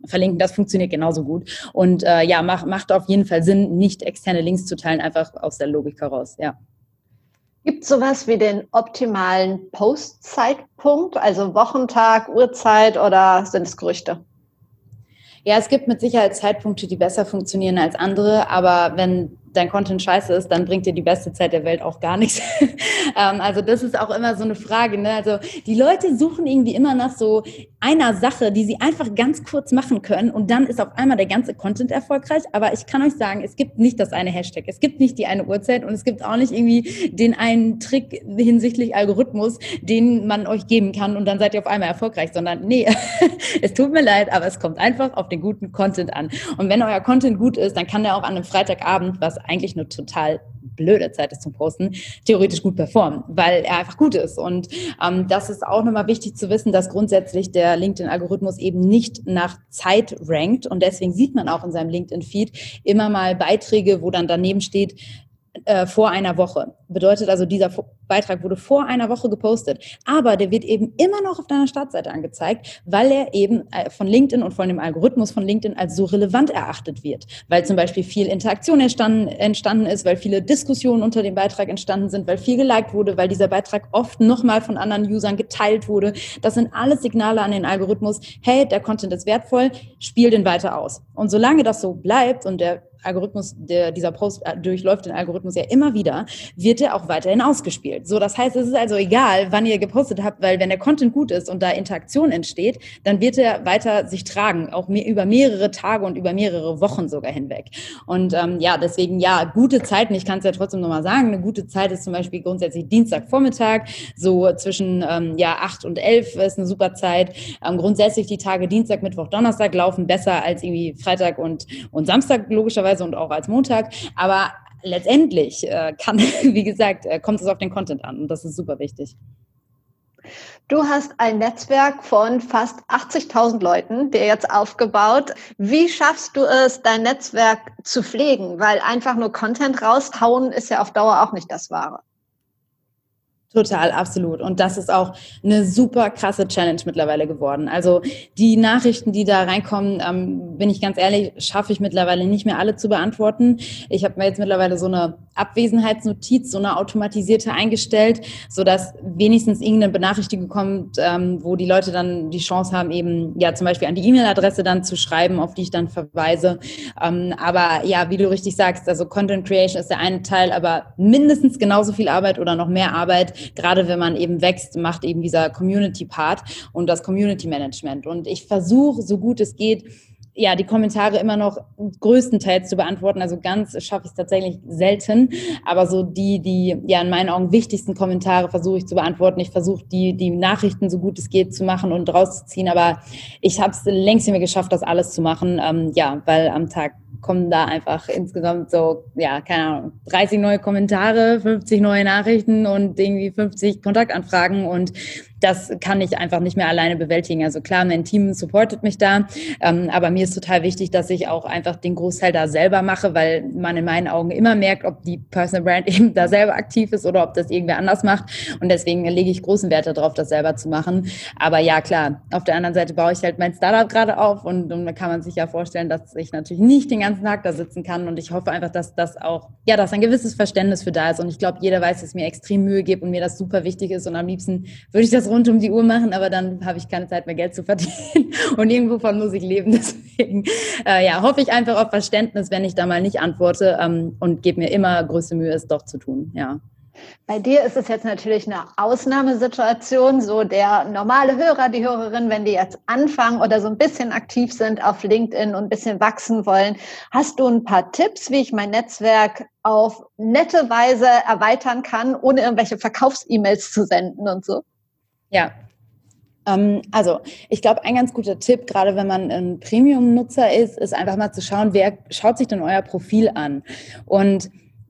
B: verlinken. Das funktioniert genauso gut. Und äh, ja, mach, macht auf jeden Fall Sinn, nicht externe Links zu teilen, einfach aus der Logik heraus. Ja.
C: Gibt es sowas wie den optimalen Postzeitpunkt, also Wochentag, Uhrzeit oder sind es Gerüchte?
B: Ja, es gibt mit Sicherheit Zeitpunkte, die besser funktionieren als andere, aber wenn dein Content scheiße ist, dann bringt dir die beste Zeit der Welt auch gar nichts. ähm, also das ist auch immer so eine Frage. Ne? Also die Leute suchen irgendwie immer nach so einer Sache, die sie einfach ganz kurz machen können und dann ist auf einmal der ganze Content erfolgreich. Aber ich kann euch sagen, es gibt nicht das eine Hashtag, es gibt nicht die eine Uhrzeit und es gibt auch nicht irgendwie den einen Trick hinsichtlich Algorithmus, den man euch geben kann und dann seid ihr auf einmal erfolgreich, sondern nee, es tut mir leid, aber es kommt einfach auf den guten Content an. Und wenn euer Content gut ist, dann kann der auch an einem Freitagabend, was eigentlich eine total blöde Zeit ist zum Posten, theoretisch gut performen, weil er einfach gut ist. Und ähm, das ist auch nochmal wichtig zu wissen, dass grundsätzlich der LinkedIn-Algorithmus eben nicht nach Zeit rankt. Und deswegen sieht man auch in seinem LinkedIn-Feed immer mal Beiträge, wo dann daneben steht, äh, vor einer Woche. Bedeutet also, dieser Beitrag wurde vor einer Woche gepostet, aber der wird eben immer noch auf deiner Startseite angezeigt, weil er eben äh, von LinkedIn und von dem Algorithmus von LinkedIn als so relevant erachtet wird, weil zum Beispiel viel Interaktion entstanden, entstanden ist, weil viele Diskussionen unter dem Beitrag entstanden sind, weil viel geliked wurde, weil dieser Beitrag oft nochmal von anderen Usern geteilt wurde. Das sind alles Signale an den Algorithmus, hey, der Content ist wertvoll, spiel den weiter aus. Und solange das so bleibt und der Algorithmus, der, dieser Post äh, durchläuft den Algorithmus ja immer wieder, wird er auch weiterhin ausgespielt. So, das heißt, es ist also egal, wann ihr gepostet habt, weil wenn der Content gut ist und da Interaktion entsteht, dann wird er weiter sich tragen, auch mehr, über mehrere Tage und über mehrere Wochen sogar hinweg. Und ähm, ja, deswegen ja, gute Zeiten, ich kann es ja trotzdem nochmal sagen, eine gute Zeit ist zum Beispiel grundsätzlich Dienstagvormittag, so zwischen ähm, ja, 8 und 11 ist eine super Zeit. Ähm, grundsätzlich die Tage Dienstag, Mittwoch, Donnerstag laufen besser als irgendwie Freitag und, und Samstag logischerweise teilweise und auch als Montag. Aber letztendlich äh, kann, wie gesagt, äh, kommt es auf den Content an und das ist super wichtig.
C: Du hast ein Netzwerk von fast 80.000 Leuten dir jetzt aufgebaut. Wie schaffst du es, dein Netzwerk zu pflegen? Weil einfach nur Content raushauen ist ja auf Dauer auch nicht das Wahre.
B: Total, absolut. Und das ist auch eine super krasse Challenge mittlerweile geworden. Also die Nachrichten, die da reinkommen, ähm, bin ich ganz ehrlich, schaffe ich mittlerweile nicht mehr alle zu beantworten. Ich habe mir jetzt mittlerweile so eine Abwesenheitsnotiz, so eine automatisierte eingestellt, sodass wenigstens irgendeine Benachrichtigung kommt, ähm, wo die Leute dann die Chance haben, eben ja zum Beispiel an die E-Mail-Adresse dann zu schreiben, auf die ich dann verweise. Ähm, aber ja, wie du richtig sagst, also Content Creation ist der eine Teil, aber mindestens genauso viel Arbeit oder noch mehr Arbeit gerade wenn man eben wächst, macht eben dieser Community-Part und das Community-Management. Und ich versuche, so gut es geht, ja, die Kommentare immer noch größtenteils zu beantworten. Also ganz schaffe ich es tatsächlich selten. Aber so die, die ja in meinen Augen wichtigsten Kommentare versuche ich zu beantworten. Ich versuche die, die Nachrichten so gut es geht zu machen und rauszuziehen. Aber ich habe es längst nicht mehr geschafft, das alles zu machen. Ähm, ja, weil am Tag kommen da einfach insgesamt so, ja, keine Ahnung, 30 neue Kommentare, 50 neue Nachrichten und irgendwie 50 Kontaktanfragen und das kann ich einfach nicht mehr alleine bewältigen. Also klar, mein Team supportet mich da, ähm, aber mir ist total wichtig, dass ich auch einfach den Großteil da selber mache, weil man in meinen Augen immer merkt, ob die Personal Brand eben da selber aktiv ist oder ob das irgendwer anders macht. Und deswegen lege ich großen Wert darauf, das selber zu machen. Aber ja, klar, auf der anderen Seite baue ich halt mein Startup gerade auf und, und da kann man sich ja vorstellen, dass ich natürlich nicht den ganzen Tag da sitzen kann. Und ich hoffe einfach, dass das auch, ja, dass ein gewisses Verständnis für da ist. Und ich glaube, jeder weiß, dass es mir extrem Mühe gibt und mir das super wichtig ist. Und am liebsten würde ich das rund um die Uhr machen, aber dann habe ich keine Zeit mehr Geld zu verdienen und irgendwovon muss ich leben. Deswegen äh, ja, hoffe ich einfach auf Verständnis, wenn ich da mal nicht antworte ähm, und gebe mir immer größte Mühe, es doch zu tun. Ja.
C: Bei dir ist es jetzt natürlich eine Ausnahmesituation, so der normale Hörer, die Hörerin, wenn die jetzt anfangen oder so ein bisschen aktiv sind auf LinkedIn und ein bisschen wachsen wollen, hast du ein paar Tipps, wie ich mein Netzwerk auf nette Weise erweitern kann, ohne irgendwelche Verkaufs-E-Mails zu senden und so?
B: Ja, ähm, also ich glaube, ein ganz guter Tipp, gerade wenn man ein Premium-Nutzer ist, ist einfach mal zu schauen, wer schaut sich denn euer Profil an. Und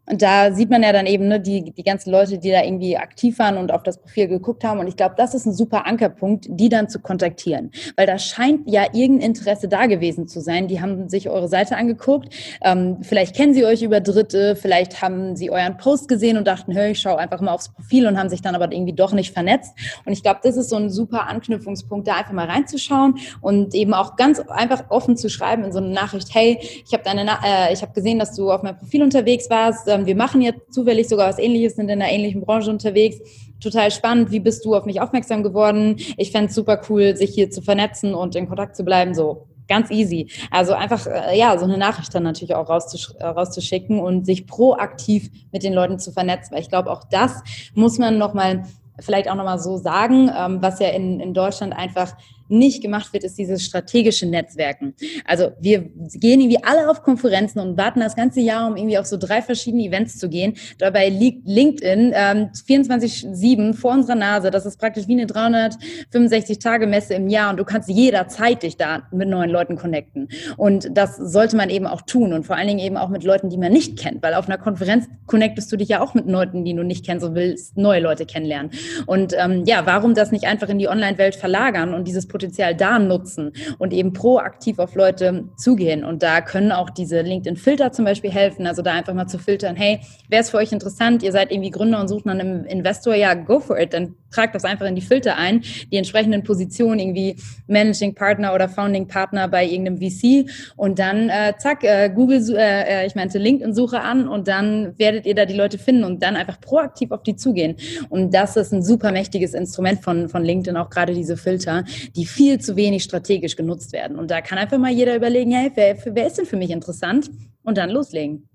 B: und da sieht man ja dann eben ne, die, die ganzen Leute, die da irgendwie aktiv waren und auf das Profil geguckt haben. Und ich glaube, das ist ein super Ankerpunkt, die dann zu kontaktieren. Weil da scheint ja irgendein Interesse da gewesen zu sein. Die haben sich eure Seite angeguckt. Ähm, vielleicht kennen sie euch über Dritte. Vielleicht haben sie euren Post gesehen und dachten, hör, ich schaue einfach mal aufs Profil und haben sich dann aber irgendwie doch nicht vernetzt. Und ich glaube, das ist so ein super Anknüpfungspunkt, da einfach mal reinzuschauen und eben auch ganz einfach offen zu schreiben in so eine Nachricht, hey, ich habe deine, äh, ich habe gesehen, dass du auf meinem Profil unterwegs warst wir machen jetzt zufällig sogar was ähnliches, sind in einer ähnlichen Branche unterwegs. Total spannend, wie bist du auf mich aufmerksam geworden? Ich fände es super cool, sich hier zu vernetzen und in Kontakt zu bleiben. So ganz easy. Also einfach, äh, ja, so eine Nachricht dann natürlich auch rauszusch äh, rauszuschicken und sich proaktiv mit den Leuten zu vernetzen. Weil ich glaube, auch das muss man nochmal vielleicht auch nochmal so sagen, ähm, was ja in, in Deutschland einfach nicht gemacht wird, ist dieses strategische Netzwerken. Also wir gehen irgendwie alle auf Konferenzen und warten das ganze Jahr, um irgendwie auf so drei verschiedene Events zu gehen. Dabei liegt LinkedIn ähm, 24-7 vor unserer Nase. Das ist praktisch wie eine 365-Tage-Messe im Jahr und du kannst jederzeit dich da mit neuen Leuten connecten. Und das sollte man eben auch tun und vor allen Dingen eben auch mit Leuten, die man nicht kennt, weil auf einer Konferenz connectest du dich ja auch mit Leuten, die du nicht kennst und willst neue Leute kennenlernen. Und ähm, ja, warum das nicht einfach in die Online-Welt verlagern und dieses Potenzial da nutzen und eben proaktiv auf Leute zugehen. Und da können auch diese LinkedIn-Filter zum Beispiel helfen. Also da einfach mal zu filtern, hey, wer ist für euch interessant? Ihr seid irgendwie Gründer und sucht nach einem Investor, ja, go for it. Dann tragt das einfach in die Filter ein, die entsprechenden Positionen, irgendwie Managing Partner oder Founding Partner bei irgendeinem VC und dann äh, zack, äh, Google, äh, äh, ich meinte LinkedIn-Suche an und dann werdet ihr da die Leute finden und dann einfach proaktiv auf die zugehen. Und das ist ein super mächtiges Instrument von, von LinkedIn, auch gerade diese Filter, die viel zu wenig strategisch genutzt werden. Und da kann einfach mal jeder überlegen, hey, wer, wer ist denn für mich interessant? Und dann loslegen.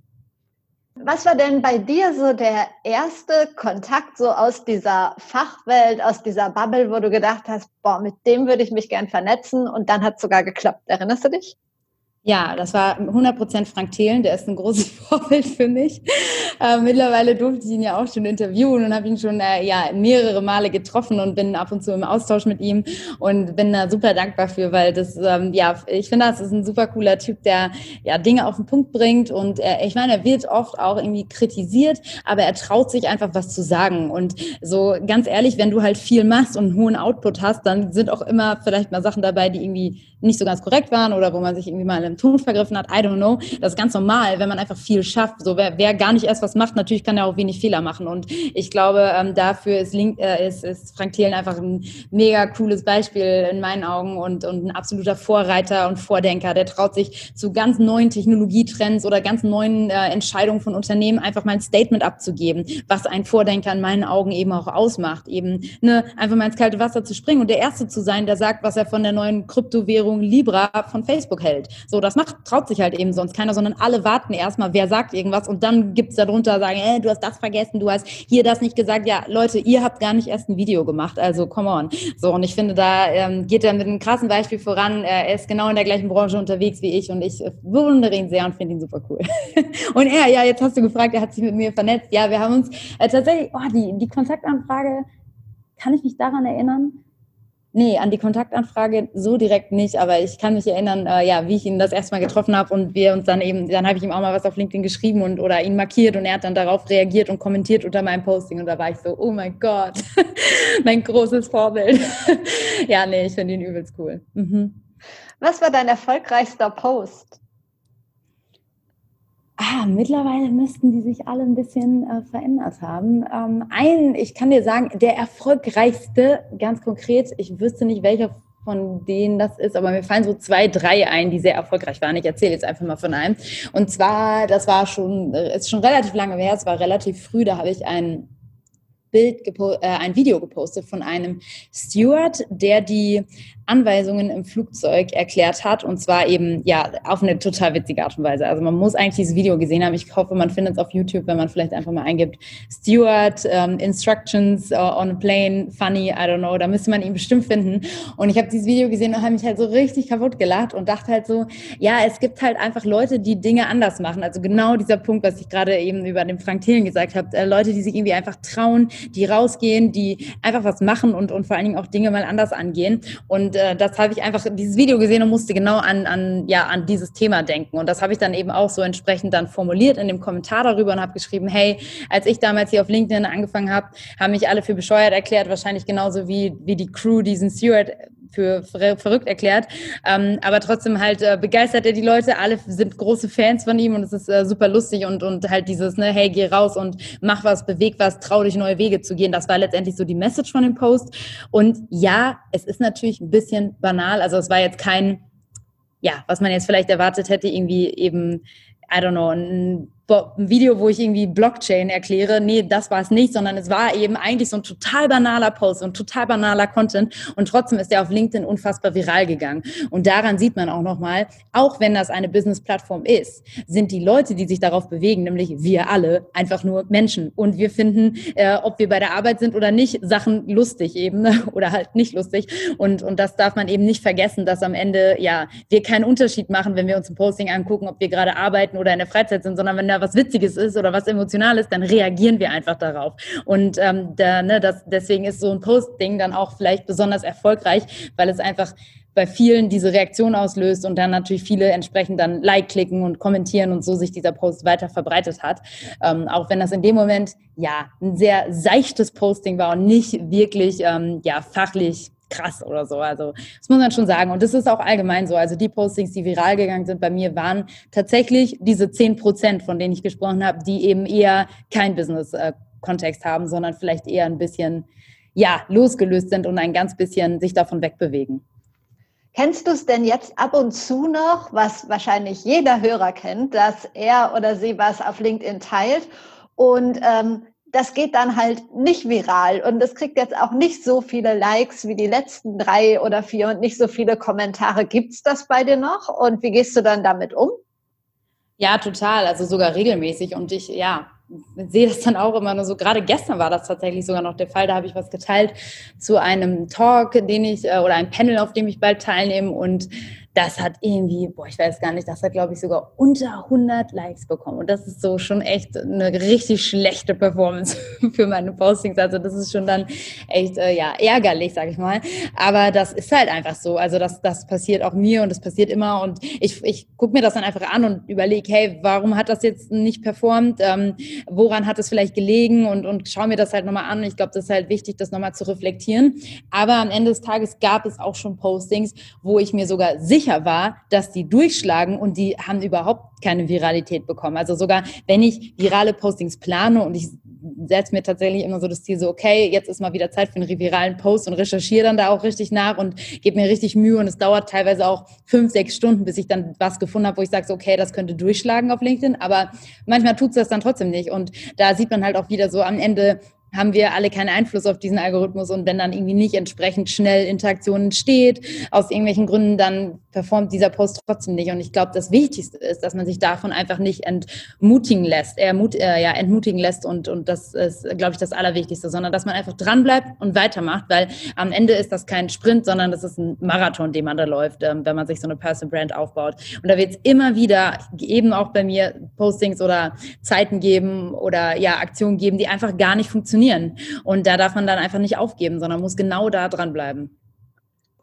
C: Was war denn bei dir so der erste Kontakt so aus dieser Fachwelt, aus dieser Bubble, wo du gedacht hast, boah, mit dem würde ich mich gern vernetzen und dann hat es sogar geklappt. Erinnerst du dich?
B: Ja, das war 100% Frank Thelen, der ist ein großes Vorbild für mich. Äh, mittlerweile durfte ich ihn ja auch schon interviewen und habe ihn schon äh, ja, mehrere Male getroffen und bin ab und zu im Austausch mit ihm und bin da super dankbar für, weil das, ähm, ja, ich finde, das ist ein super cooler Typ, der ja Dinge auf den Punkt bringt und er, ich meine, er wird oft auch irgendwie kritisiert, aber er traut sich einfach was zu sagen und so ganz ehrlich, wenn du halt viel machst und einen hohen Output hast, dann sind auch immer vielleicht mal Sachen dabei, die irgendwie nicht so ganz korrekt waren oder wo man sich irgendwie mal im Ton vergriffen hat, I don't know. Das ist ganz normal, wenn man einfach viel schafft. So, wer, wer gar nicht erst was macht, natürlich kann er auch wenig Fehler machen. Und ich glaube, ähm, dafür ist, Link, äh, ist, ist Frank Thelen einfach ein mega cooles Beispiel in meinen Augen und, und ein absoluter Vorreiter und Vordenker. Der traut sich zu ganz neuen Technologietrends oder ganz neuen äh, Entscheidungen von Unternehmen einfach mal ein Statement abzugeben, was ein Vordenker in meinen Augen eben auch ausmacht. Eben ne, einfach mal ins kalte Wasser zu springen und der Erste zu sein, der sagt, was er von der neuen Kryptowährung Libra von Facebook hält. So, das macht, traut sich halt eben sonst keiner, sondern alle warten erstmal, wer sagt irgendwas und dann gibt es darunter sagen, äh, du hast das vergessen, du hast hier das nicht gesagt. Ja, Leute, ihr habt gar nicht erst ein Video gemacht, also come on. So, und ich finde, da ähm, geht er mit einem krassen Beispiel voran. Er ist genau in der gleichen Branche unterwegs wie ich und ich bewundere ihn sehr und finde ihn super cool. und er, ja, jetzt hast du gefragt, er hat sich mit mir vernetzt. Ja, wir haben uns äh, tatsächlich, oh, die, die Kontaktanfrage, kann ich mich daran erinnern? Nee, an die Kontaktanfrage so direkt nicht, aber ich kann mich erinnern, äh, ja, wie ich ihn das erste Mal getroffen habe und wir uns dann eben, dann habe ich ihm auch mal was auf LinkedIn geschrieben und oder ihn markiert und er hat dann darauf reagiert und kommentiert unter meinem Posting und da war ich so, oh mein Gott, mein großes Vorbild. ja, nee, ich finde ihn übelst cool. Mhm.
C: Was war dein erfolgreichster Post?
B: Ah, mittlerweile müssten die sich alle ein bisschen äh, verändert haben. Ähm, ein, ich kann dir sagen, der erfolgreichste, ganz konkret, ich wüsste nicht, welcher von denen das ist, aber mir fallen so zwei, drei ein, die sehr erfolgreich waren. Ich erzähle jetzt einfach mal von einem. Und zwar, das war schon, äh, ist schon relativ lange her, es war relativ früh, da habe ich ein Bild, äh, ein Video gepostet von einem Steward, der die Anweisungen im Flugzeug erklärt hat und zwar eben ja auf eine total witzige Art und Weise. Also man muss eigentlich dieses Video gesehen haben. Ich hoffe, man findet es auf YouTube, wenn man vielleicht einfach mal eingibt Steward um, Instructions uh, on a plane funny, I don't know. Da müsste man ihn bestimmt finden. Und ich habe dieses Video gesehen und habe mich halt so richtig kaputt gelacht und dachte halt so, ja, es gibt halt einfach Leute, die Dinge anders machen. Also genau dieser Punkt, was ich gerade eben über den Frank Thelen gesagt habe, äh, Leute, die sich irgendwie einfach trauen, die rausgehen, die einfach was machen und, und vor allen Dingen auch Dinge mal anders angehen. Und äh, das habe ich einfach dieses Video gesehen und musste genau an, an, ja, an dieses Thema denken. Und das habe ich dann eben auch so entsprechend dann formuliert in dem Kommentar darüber und habe geschrieben, hey, als ich damals hier auf LinkedIn angefangen habe, haben mich alle für bescheuert erklärt, wahrscheinlich genauso wie, wie die Crew diesen Stewart für verrückt erklärt. Ähm, aber trotzdem halt äh, begeistert er die Leute. Alle sind große Fans von ihm und es ist äh, super lustig und, und halt dieses, ne, hey, geh raus und mach was, beweg was, trau dich neue Wege zu gehen. Das war letztendlich so die Message von dem Post. Und ja, es ist natürlich ein bisschen banal. Also es war jetzt kein, ja, was man jetzt vielleicht erwartet hätte, irgendwie eben, I don't know, ein ein Video, wo ich irgendwie Blockchain erkläre. Nee, das war es nicht, sondern es war eben eigentlich so ein total banaler Post und total banaler Content und trotzdem ist der auf LinkedIn unfassbar viral gegangen. Und daran sieht man auch nochmal, auch wenn das eine Business-Plattform ist, sind die Leute, die sich darauf bewegen, nämlich wir alle, einfach nur Menschen. Und wir finden, äh, ob wir bei der Arbeit sind oder nicht, Sachen lustig eben oder halt nicht lustig. Und, und das darf man eben nicht vergessen, dass am Ende, ja, wir keinen Unterschied machen, wenn wir uns ein Posting angucken, ob wir gerade arbeiten oder in der Freizeit sind, sondern wenn da was Witziges ist oder was Emotionales, dann reagieren wir einfach darauf. Und ähm, da, ne, das, deswegen ist so ein Posting dann auch vielleicht besonders erfolgreich, weil es einfach bei vielen diese Reaktion auslöst und dann natürlich viele entsprechend dann Like klicken und kommentieren und so sich dieser Post weiter verbreitet hat. Ähm, auch wenn das in dem Moment ja ein sehr seichtes Posting war und nicht wirklich ähm, ja fachlich krass oder so. Also das muss man schon sagen. Und das ist auch allgemein so. Also die Postings, die viral gegangen sind bei mir, waren tatsächlich diese 10 Prozent, von denen ich gesprochen habe, die eben eher kein Business-Kontext haben, sondern vielleicht eher ein bisschen, ja, losgelöst sind und ein ganz bisschen sich davon wegbewegen.
C: Kennst du es denn jetzt ab und zu noch, was wahrscheinlich jeder Hörer kennt, dass er oder sie was auf LinkedIn teilt und ähm, das geht dann halt nicht viral und es kriegt jetzt auch nicht so viele Likes wie die letzten drei oder vier und nicht so viele Kommentare. Gibt's das bei dir noch und wie gehst du dann damit um?
B: Ja, total, also sogar regelmäßig und ich, ja, sehe das dann auch immer nur so. Gerade gestern war das tatsächlich sogar noch der Fall. Da habe ich was geteilt zu einem Talk, den ich äh, oder ein Panel, auf dem ich bald teilnehme und das hat irgendwie, boah, ich weiß gar nicht, das hat, glaube ich, sogar unter 100 Likes bekommen. Und das ist so schon echt eine richtig schlechte Performance für meine Postings. Also das ist schon dann echt, äh, ja, ärgerlich, sage ich mal. Aber das ist halt einfach so. Also das, das passiert auch mir und das passiert immer. Und ich, ich gucke mir das dann einfach an und überlege, hey, warum hat das jetzt nicht performt? Ähm, woran hat es vielleicht gelegen? Und, und schaue mir das halt nochmal an. Ich glaube, das ist halt wichtig, das nochmal zu reflektieren. Aber am Ende des Tages gab es auch schon Postings, wo ich mir sogar sicher sicher war, dass die durchschlagen und die haben überhaupt keine Viralität bekommen. Also sogar wenn ich virale Postings plane und ich setze mir tatsächlich immer so das Ziel so, okay, jetzt ist mal wieder Zeit für einen viralen Post und recherchiere dann da auch richtig nach und gebe mir richtig Mühe. Und es dauert teilweise auch fünf, sechs Stunden, bis ich dann was gefunden habe, wo ich sage, so, okay, das könnte durchschlagen auf LinkedIn, aber manchmal tut es das dann trotzdem nicht. Und da sieht man halt auch wieder so am Ende, haben wir alle keinen Einfluss auf diesen Algorithmus und wenn dann irgendwie nicht entsprechend schnell Interaktion entsteht, aus irgendwelchen Gründen, dann performt dieser Post trotzdem nicht. Und ich glaube, das Wichtigste ist, dass man sich davon einfach nicht entmutigen lässt, äh, äh, ja, entmutigen lässt und, und das ist, glaube ich, das Allerwichtigste, sondern dass man einfach dranbleibt und weitermacht, weil am Ende ist das kein Sprint, sondern das ist ein Marathon, den man da läuft, ähm, wenn man sich so eine Personal Brand aufbaut. Und da wird es immer wieder, eben auch bei mir, Postings oder Zeiten geben oder ja, Aktionen geben, die einfach gar nicht funktionieren funktionieren. Und da darf man dann einfach nicht aufgeben, sondern muss genau da dranbleiben.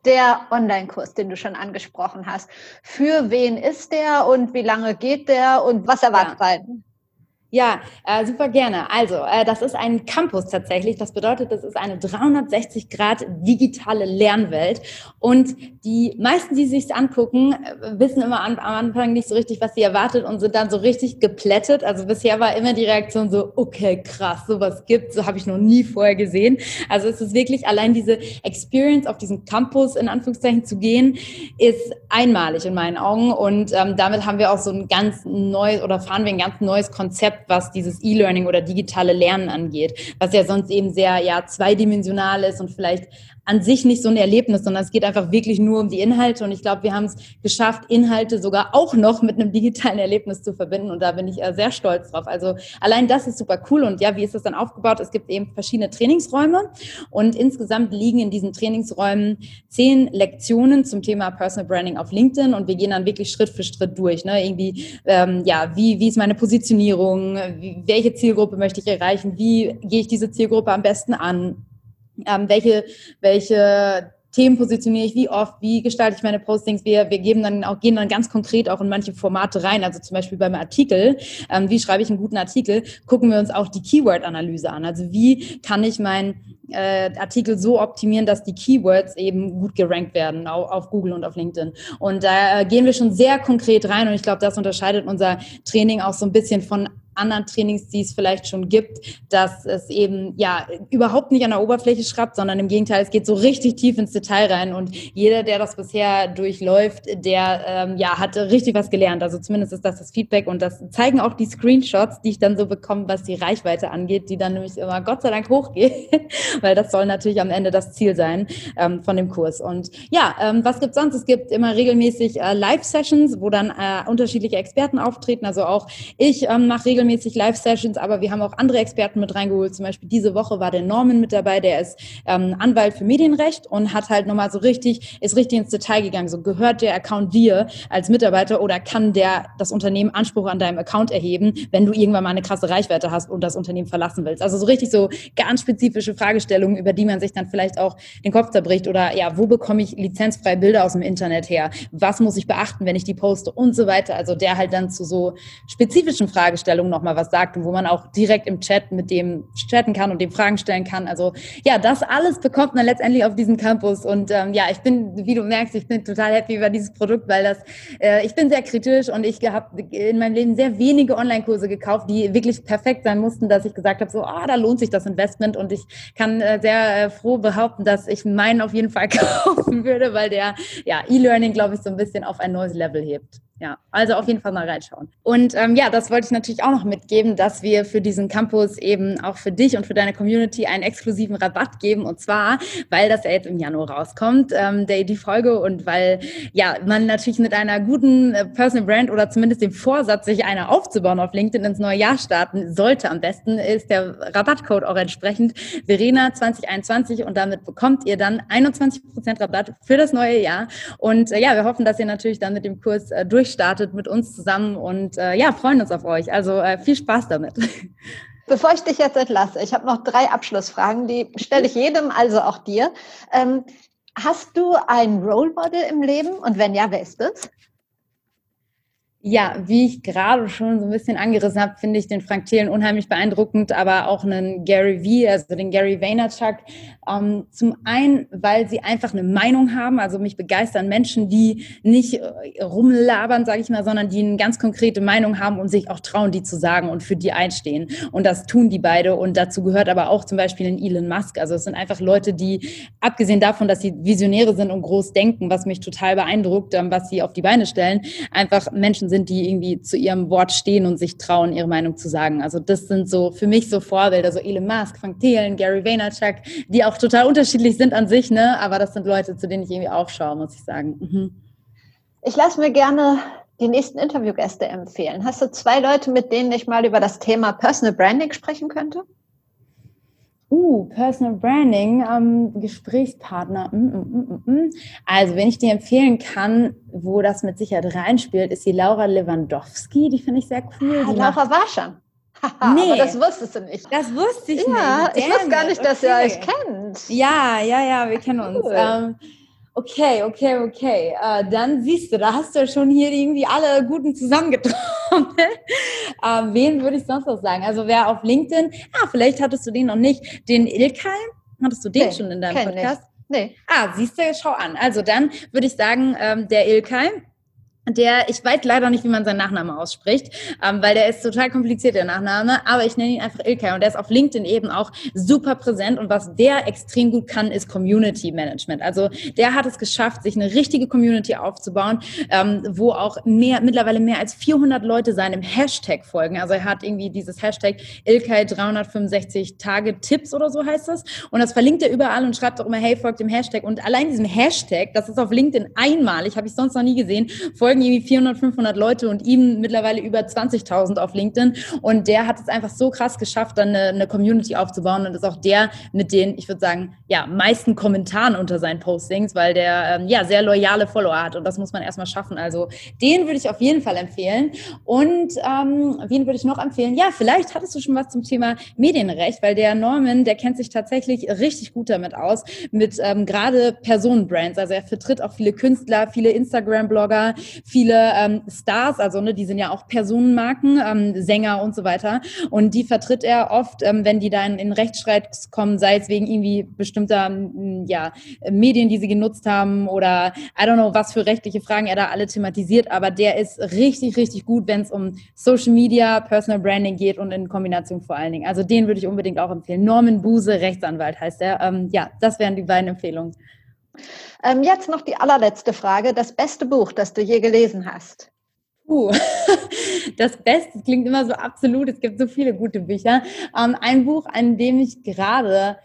C: Der Online-Kurs, den du schon angesprochen hast, für wen ist der und wie lange geht der und was erwartet ja. einen?
B: Ja, äh, super gerne. Also, äh, das ist ein Campus tatsächlich. Das bedeutet, das ist eine 360 Grad digitale Lernwelt. Und die meisten, die sich angucken, äh, wissen immer an, am Anfang nicht so richtig, was sie erwartet und sind dann so richtig geplättet. Also bisher war immer die Reaktion so, okay, krass, sowas gibt, so habe ich noch nie vorher gesehen. Also es ist wirklich allein diese Experience auf diesen Campus in Anführungszeichen zu gehen, ist einmalig in meinen Augen. Und ähm, damit haben wir auch so ein ganz neues oder fahren wir ein ganz neues Konzept was dieses E-Learning oder digitale Lernen angeht, was ja sonst eben sehr ja zweidimensional ist und vielleicht an sich nicht so ein Erlebnis, sondern es geht einfach wirklich nur um die Inhalte. Und ich glaube, wir haben es geschafft, Inhalte sogar auch noch mit einem digitalen Erlebnis zu verbinden. Und da bin ich äh, sehr stolz drauf. Also allein das ist super cool. Und ja, wie ist das dann aufgebaut? Es gibt eben verschiedene Trainingsräume. Und insgesamt liegen in diesen Trainingsräumen zehn Lektionen zum Thema Personal Branding auf LinkedIn. Und wir gehen dann wirklich Schritt für Schritt durch. Ne? Irgendwie, ähm, ja, wie, wie ist meine Positionierung? Wie, welche Zielgruppe möchte ich erreichen? Wie gehe ich diese Zielgruppe am besten an? Ähm, welche, welche Themen positioniere ich, wie oft, wie gestalte ich meine Postings. Wir, wir geben dann auch, gehen dann ganz konkret auch in manche Formate rein. Also zum Beispiel beim Artikel, ähm, wie schreibe ich einen guten Artikel, gucken wir uns auch die Keyword-Analyse an. Also wie kann ich meinen äh, Artikel so optimieren, dass die Keywords eben gut gerankt werden auf, auf Google und auf LinkedIn. Und da äh, gehen wir schon sehr konkret rein und ich glaube, das unterscheidet unser Training auch so ein bisschen von anderen Trainings, die es vielleicht schon gibt, dass es eben ja überhaupt nicht an der Oberfläche schraubt, sondern im Gegenteil, es geht so richtig tief ins Detail rein und jeder, der das bisher durchläuft, der ähm, ja hat richtig was gelernt. Also zumindest ist das das Feedback und das zeigen auch die Screenshots, die ich dann so bekomme, was die Reichweite angeht, die dann nämlich immer Gott sei Dank hochgeht, weil das soll natürlich am Ende das Ziel sein ähm, von dem Kurs. Und ja, ähm, was gibt sonst? Es gibt immer regelmäßig äh, Live-Sessions, wo dann äh, unterschiedliche Experten auftreten. Also auch ich ähm, mache regelmäßig regelmäßig Live-Sessions, aber wir haben auch andere Experten mit reingeholt. Zum Beispiel diese Woche war der Norman mit dabei, der ist ähm, Anwalt für Medienrecht und hat halt nochmal so richtig, ist richtig ins Detail gegangen. So gehört der Account dir als Mitarbeiter oder kann der das Unternehmen Anspruch an deinem Account erheben, wenn du irgendwann mal eine krasse Reichweite hast und das Unternehmen verlassen willst. Also so richtig so ganz spezifische Fragestellungen, über die man sich dann vielleicht auch den Kopf zerbricht oder ja, wo bekomme ich lizenzfreie Bilder aus dem Internet her? Was muss ich beachten, wenn ich die poste und so weiter? Also der halt dann zu so spezifischen Fragestellungen noch nochmal was sagt und wo man auch direkt im Chat mit dem chatten kann und dem Fragen stellen kann. Also ja, das alles bekommt man letztendlich auf diesem Campus. Und ähm, ja, ich bin, wie du merkst, ich bin total happy über dieses Produkt, weil das, äh, ich bin sehr kritisch und ich habe in meinem Leben sehr wenige Online-Kurse gekauft, die wirklich perfekt sein mussten, dass ich gesagt habe, so, ah, da lohnt sich das Investment und ich kann äh, sehr äh, froh behaupten, dass ich meinen auf jeden Fall kaufen würde, weil der ja E-Learning, glaube ich, so ein bisschen auf ein neues Level hebt. Ja, also auf jeden Fall mal reinschauen. Und ähm, ja, das wollte ich natürlich auch noch mitgeben, dass wir für diesen Campus eben auch für dich und für deine Community einen exklusiven Rabatt geben. Und zwar, weil das ja jetzt im Januar rauskommt, ähm, der, die Folge, und weil ja man natürlich mit einer guten äh, Personal Brand oder zumindest dem Vorsatz, sich eine aufzubauen auf LinkedIn ins neue Jahr starten sollte. Am besten ist der Rabattcode auch entsprechend Verena 2021 und damit bekommt ihr dann 21% Rabatt für das neue Jahr. Und äh, ja, wir hoffen, dass ihr natürlich dann mit dem Kurs äh, durch durchstartet mit uns zusammen und äh, ja, freuen uns auf euch. Also äh, viel Spaß damit.
C: Bevor ich dich jetzt entlasse, ich habe noch drei Abschlussfragen, die stelle ich jedem, also auch dir. Ähm, hast du ein Role Model im Leben und wenn ja, wer ist das?
B: Ja, wie ich gerade schon so ein bisschen angerissen habe, finde ich den Frank Thelen unheimlich beeindruckend, aber auch einen Gary Vee, also den Gary Vaynerchuk. Ähm, zum einen, weil sie einfach eine Meinung haben, also mich begeistern Menschen, die nicht äh, rumlabern, sage ich mal, sondern die eine ganz konkrete Meinung haben und sich auch trauen, die zu sagen und für die einstehen. Und das tun die beide. Und dazu gehört aber auch zum Beispiel ein Elon Musk. Also es sind einfach Leute, die, abgesehen davon, dass sie Visionäre sind und groß denken, was mich total beeindruckt, ähm, was sie auf die Beine stellen, einfach Menschen sind, die irgendwie zu ihrem Wort stehen und sich trauen, ihre Meinung zu sagen. Also das sind so für mich so Vorbilder, so Elon Musk, Frank Thelen, Gary Vaynerchuk, die auch total unterschiedlich sind an sich, ne? Aber das sind Leute, zu denen ich irgendwie aufschaue, muss ich sagen. Mhm.
C: Ich lasse mir gerne die nächsten Interviewgäste empfehlen. Hast du zwei Leute, mit denen ich mal über das Thema Personal Branding sprechen könnte?
B: Uh, Personal Branding, ähm, Gesprächspartner. Mm, mm, mm, mm, also, wenn ich dir empfehlen kann, wo das mit Sicherheit reinspielt, ist die Laura Lewandowski. Die finde ich sehr cool.
C: Ah, Laura war schon. nee, aber das wusstest du nicht.
B: Das wusste ich
C: ja,
B: nicht.
C: Ja, ich wusste gar nicht, dass okay. ihr euch kennt.
B: Ja, ja, ja, wir kennen uns. Cool. Ähm, Okay, okay, okay. Äh, dann siehst du, da hast du ja schon hier irgendwie alle Guten zusammengetrommelt. äh, wen würde ich sonst noch sagen? Also wer auf LinkedIn, ah, vielleicht hattest du den noch nicht, den Ilkay, hattest du den nee, schon in deinem Podcast?
C: Nicht. Nee.
B: Ah, siehst du, schau an. Also dann würde ich sagen, ähm, der Ilkay, der, ich weiß leider nicht, wie man seinen Nachnamen ausspricht, ähm, weil der ist total kompliziert, der Nachname, aber ich nenne ihn einfach Ilkay und der ist auf LinkedIn eben auch super präsent und was der extrem gut kann, ist Community Management. Also der hat es geschafft, sich eine richtige Community aufzubauen, ähm, wo auch mehr, mittlerweile mehr als 400 Leute seinem Hashtag folgen. Also er hat irgendwie dieses Hashtag Ilkay 365 Tage Tipps oder so heißt das und das verlinkt er überall und schreibt auch immer, hey, folgt dem Hashtag und allein diesen Hashtag, das ist auf LinkedIn einmalig, habe ich sonst noch nie gesehen, folgen folgen irgendwie 400, 500 Leute und ihm mittlerweile über 20.000 auf LinkedIn. Und der hat es einfach so krass geschafft, dann eine, eine Community aufzubauen und ist auch der mit den, ich würde sagen, ja, meisten Kommentaren unter seinen Postings, weil der ähm, ja sehr loyale Follower hat und das muss man erstmal schaffen. Also den würde ich auf jeden Fall empfehlen. Und ähm, wen würde ich noch empfehlen? Ja, vielleicht hattest du schon was zum Thema Medienrecht, weil der Norman, der kennt sich tatsächlich richtig gut damit aus, mit ähm, gerade Personenbrands. Also er vertritt auch viele Künstler, viele Instagram-Blogger, viele ähm, Stars, also ne, die sind ja auch Personenmarken, ähm, Sänger und so weiter. Und die vertritt er oft, ähm, wenn die dann in Rechtsstreit kommen, sei es wegen irgendwie bestimmter ja, Medien, die sie genutzt haben oder I don't know, was für rechtliche Fragen er da alle thematisiert. Aber der ist richtig, richtig gut, wenn es um Social Media, Personal Branding geht und in Kombination vor allen Dingen. Also den würde ich unbedingt auch empfehlen. Norman Buse, Rechtsanwalt heißt er. Ähm, ja, das wären die beiden Empfehlungen.
C: Ähm, jetzt noch die allerletzte Frage. Das beste Buch, das du je gelesen hast?
B: Uh, das Beste klingt immer so absolut. Es gibt so viele gute Bücher. Ähm, ein Buch, an dem ich gerade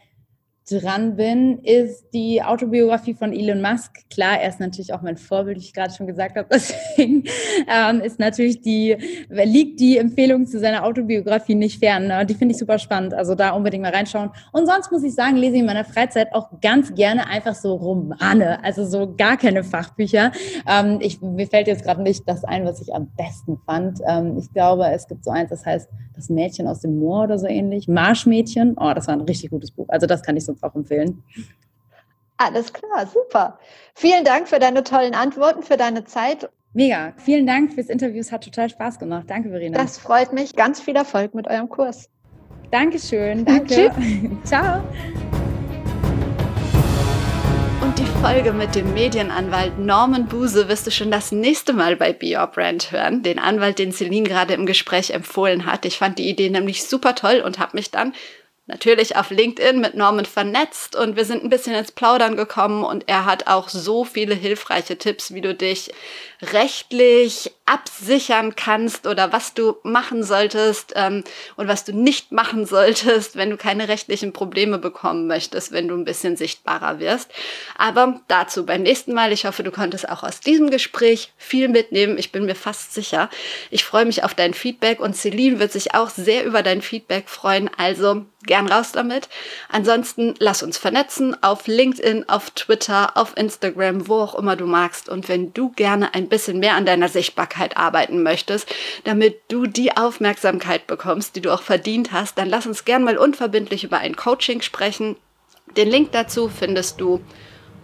B: dran bin, ist die Autobiografie von Elon Musk. Klar, er ist natürlich auch mein Vorbild, wie ich gerade schon gesagt habe. Deswegen ähm, ist natürlich die, liegt die Empfehlung zu seiner Autobiografie nicht fern. Ne? Die finde ich super spannend. Also da unbedingt mal reinschauen. Und sonst muss ich sagen, lese ich in meiner Freizeit auch ganz gerne einfach so Romane, also so gar keine Fachbücher. Ähm, ich, mir fällt jetzt gerade nicht das ein, was ich am besten fand. Ähm, ich glaube, es gibt so eins, das heißt Das Mädchen aus dem Moor oder so ähnlich. Marschmädchen. Oh, das war ein richtig gutes Buch. Also das kann ich so uns auch empfehlen.
C: Alles klar, super. Vielen Dank für deine tollen Antworten, für deine Zeit.
B: Mega. Vielen Dank fürs Interview. Es hat total Spaß gemacht. Danke, Verena.
C: Das freut mich. Ganz viel Erfolg mit eurem Kurs.
B: Dankeschön. Danke. Ciao.
D: Und die Folge mit dem Medienanwalt Norman Buse wirst du schon das nächste Mal bei Be Your Brand hören. Den Anwalt, den Celine gerade im Gespräch empfohlen hat. Ich fand die Idee nämlich super toll und habe mich dann natürlich auf LinkedIn mit Norman vernetzt und wir sind ein bisschen ins Plaudern gekommen und er hat auch so viele hilfreiche Tipps, wie du dich rechtlich absichern kannst oder was du machen solltest ähm, und was du nicht machen solltest, wenn du keine rechtlichen Probleme bekommen möchtest, wenn du ein bisschen sichtbarer wirst. Aber dazu beim nächsten Mal. Ich hoffe, du konntest auch aus diesem Gespräch viel mitnehmen. Ich bin mir fast sicher. Ich freue mich auf dein Feedback und Celine wird sich auch sehr über dein Feedback freuen. Also gern raus damit. Ansonsten lass uns vernetzen auf LinkedIn, auf Twitter, auf Instagram, wo auch immer du magst. Und wenn du gerne ein bisschen mehr an deiner Sichtbarkeit arbeiten möchtest, damit du die Aufmerksamkeit bekommst, die du auch verdient hast, dann lass uns gern mal unverbindlich über ein Coaching sprechen. Den Link dazu findest du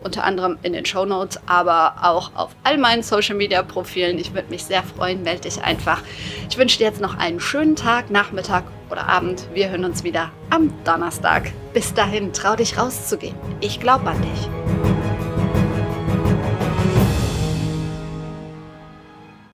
C: unter anderem in den Show Notes, aber auch auf all meinen Social Media Profilen. Ich würde mich sehr freuen, melde dich einfach. Ich wünsche dir jetzt noch einen schönen Tag, Nachmittag oder Abend. Wir hören uns wieder am Donnerstag. Bis dahin, trau dich rauszugehen. Ich glaube an dich.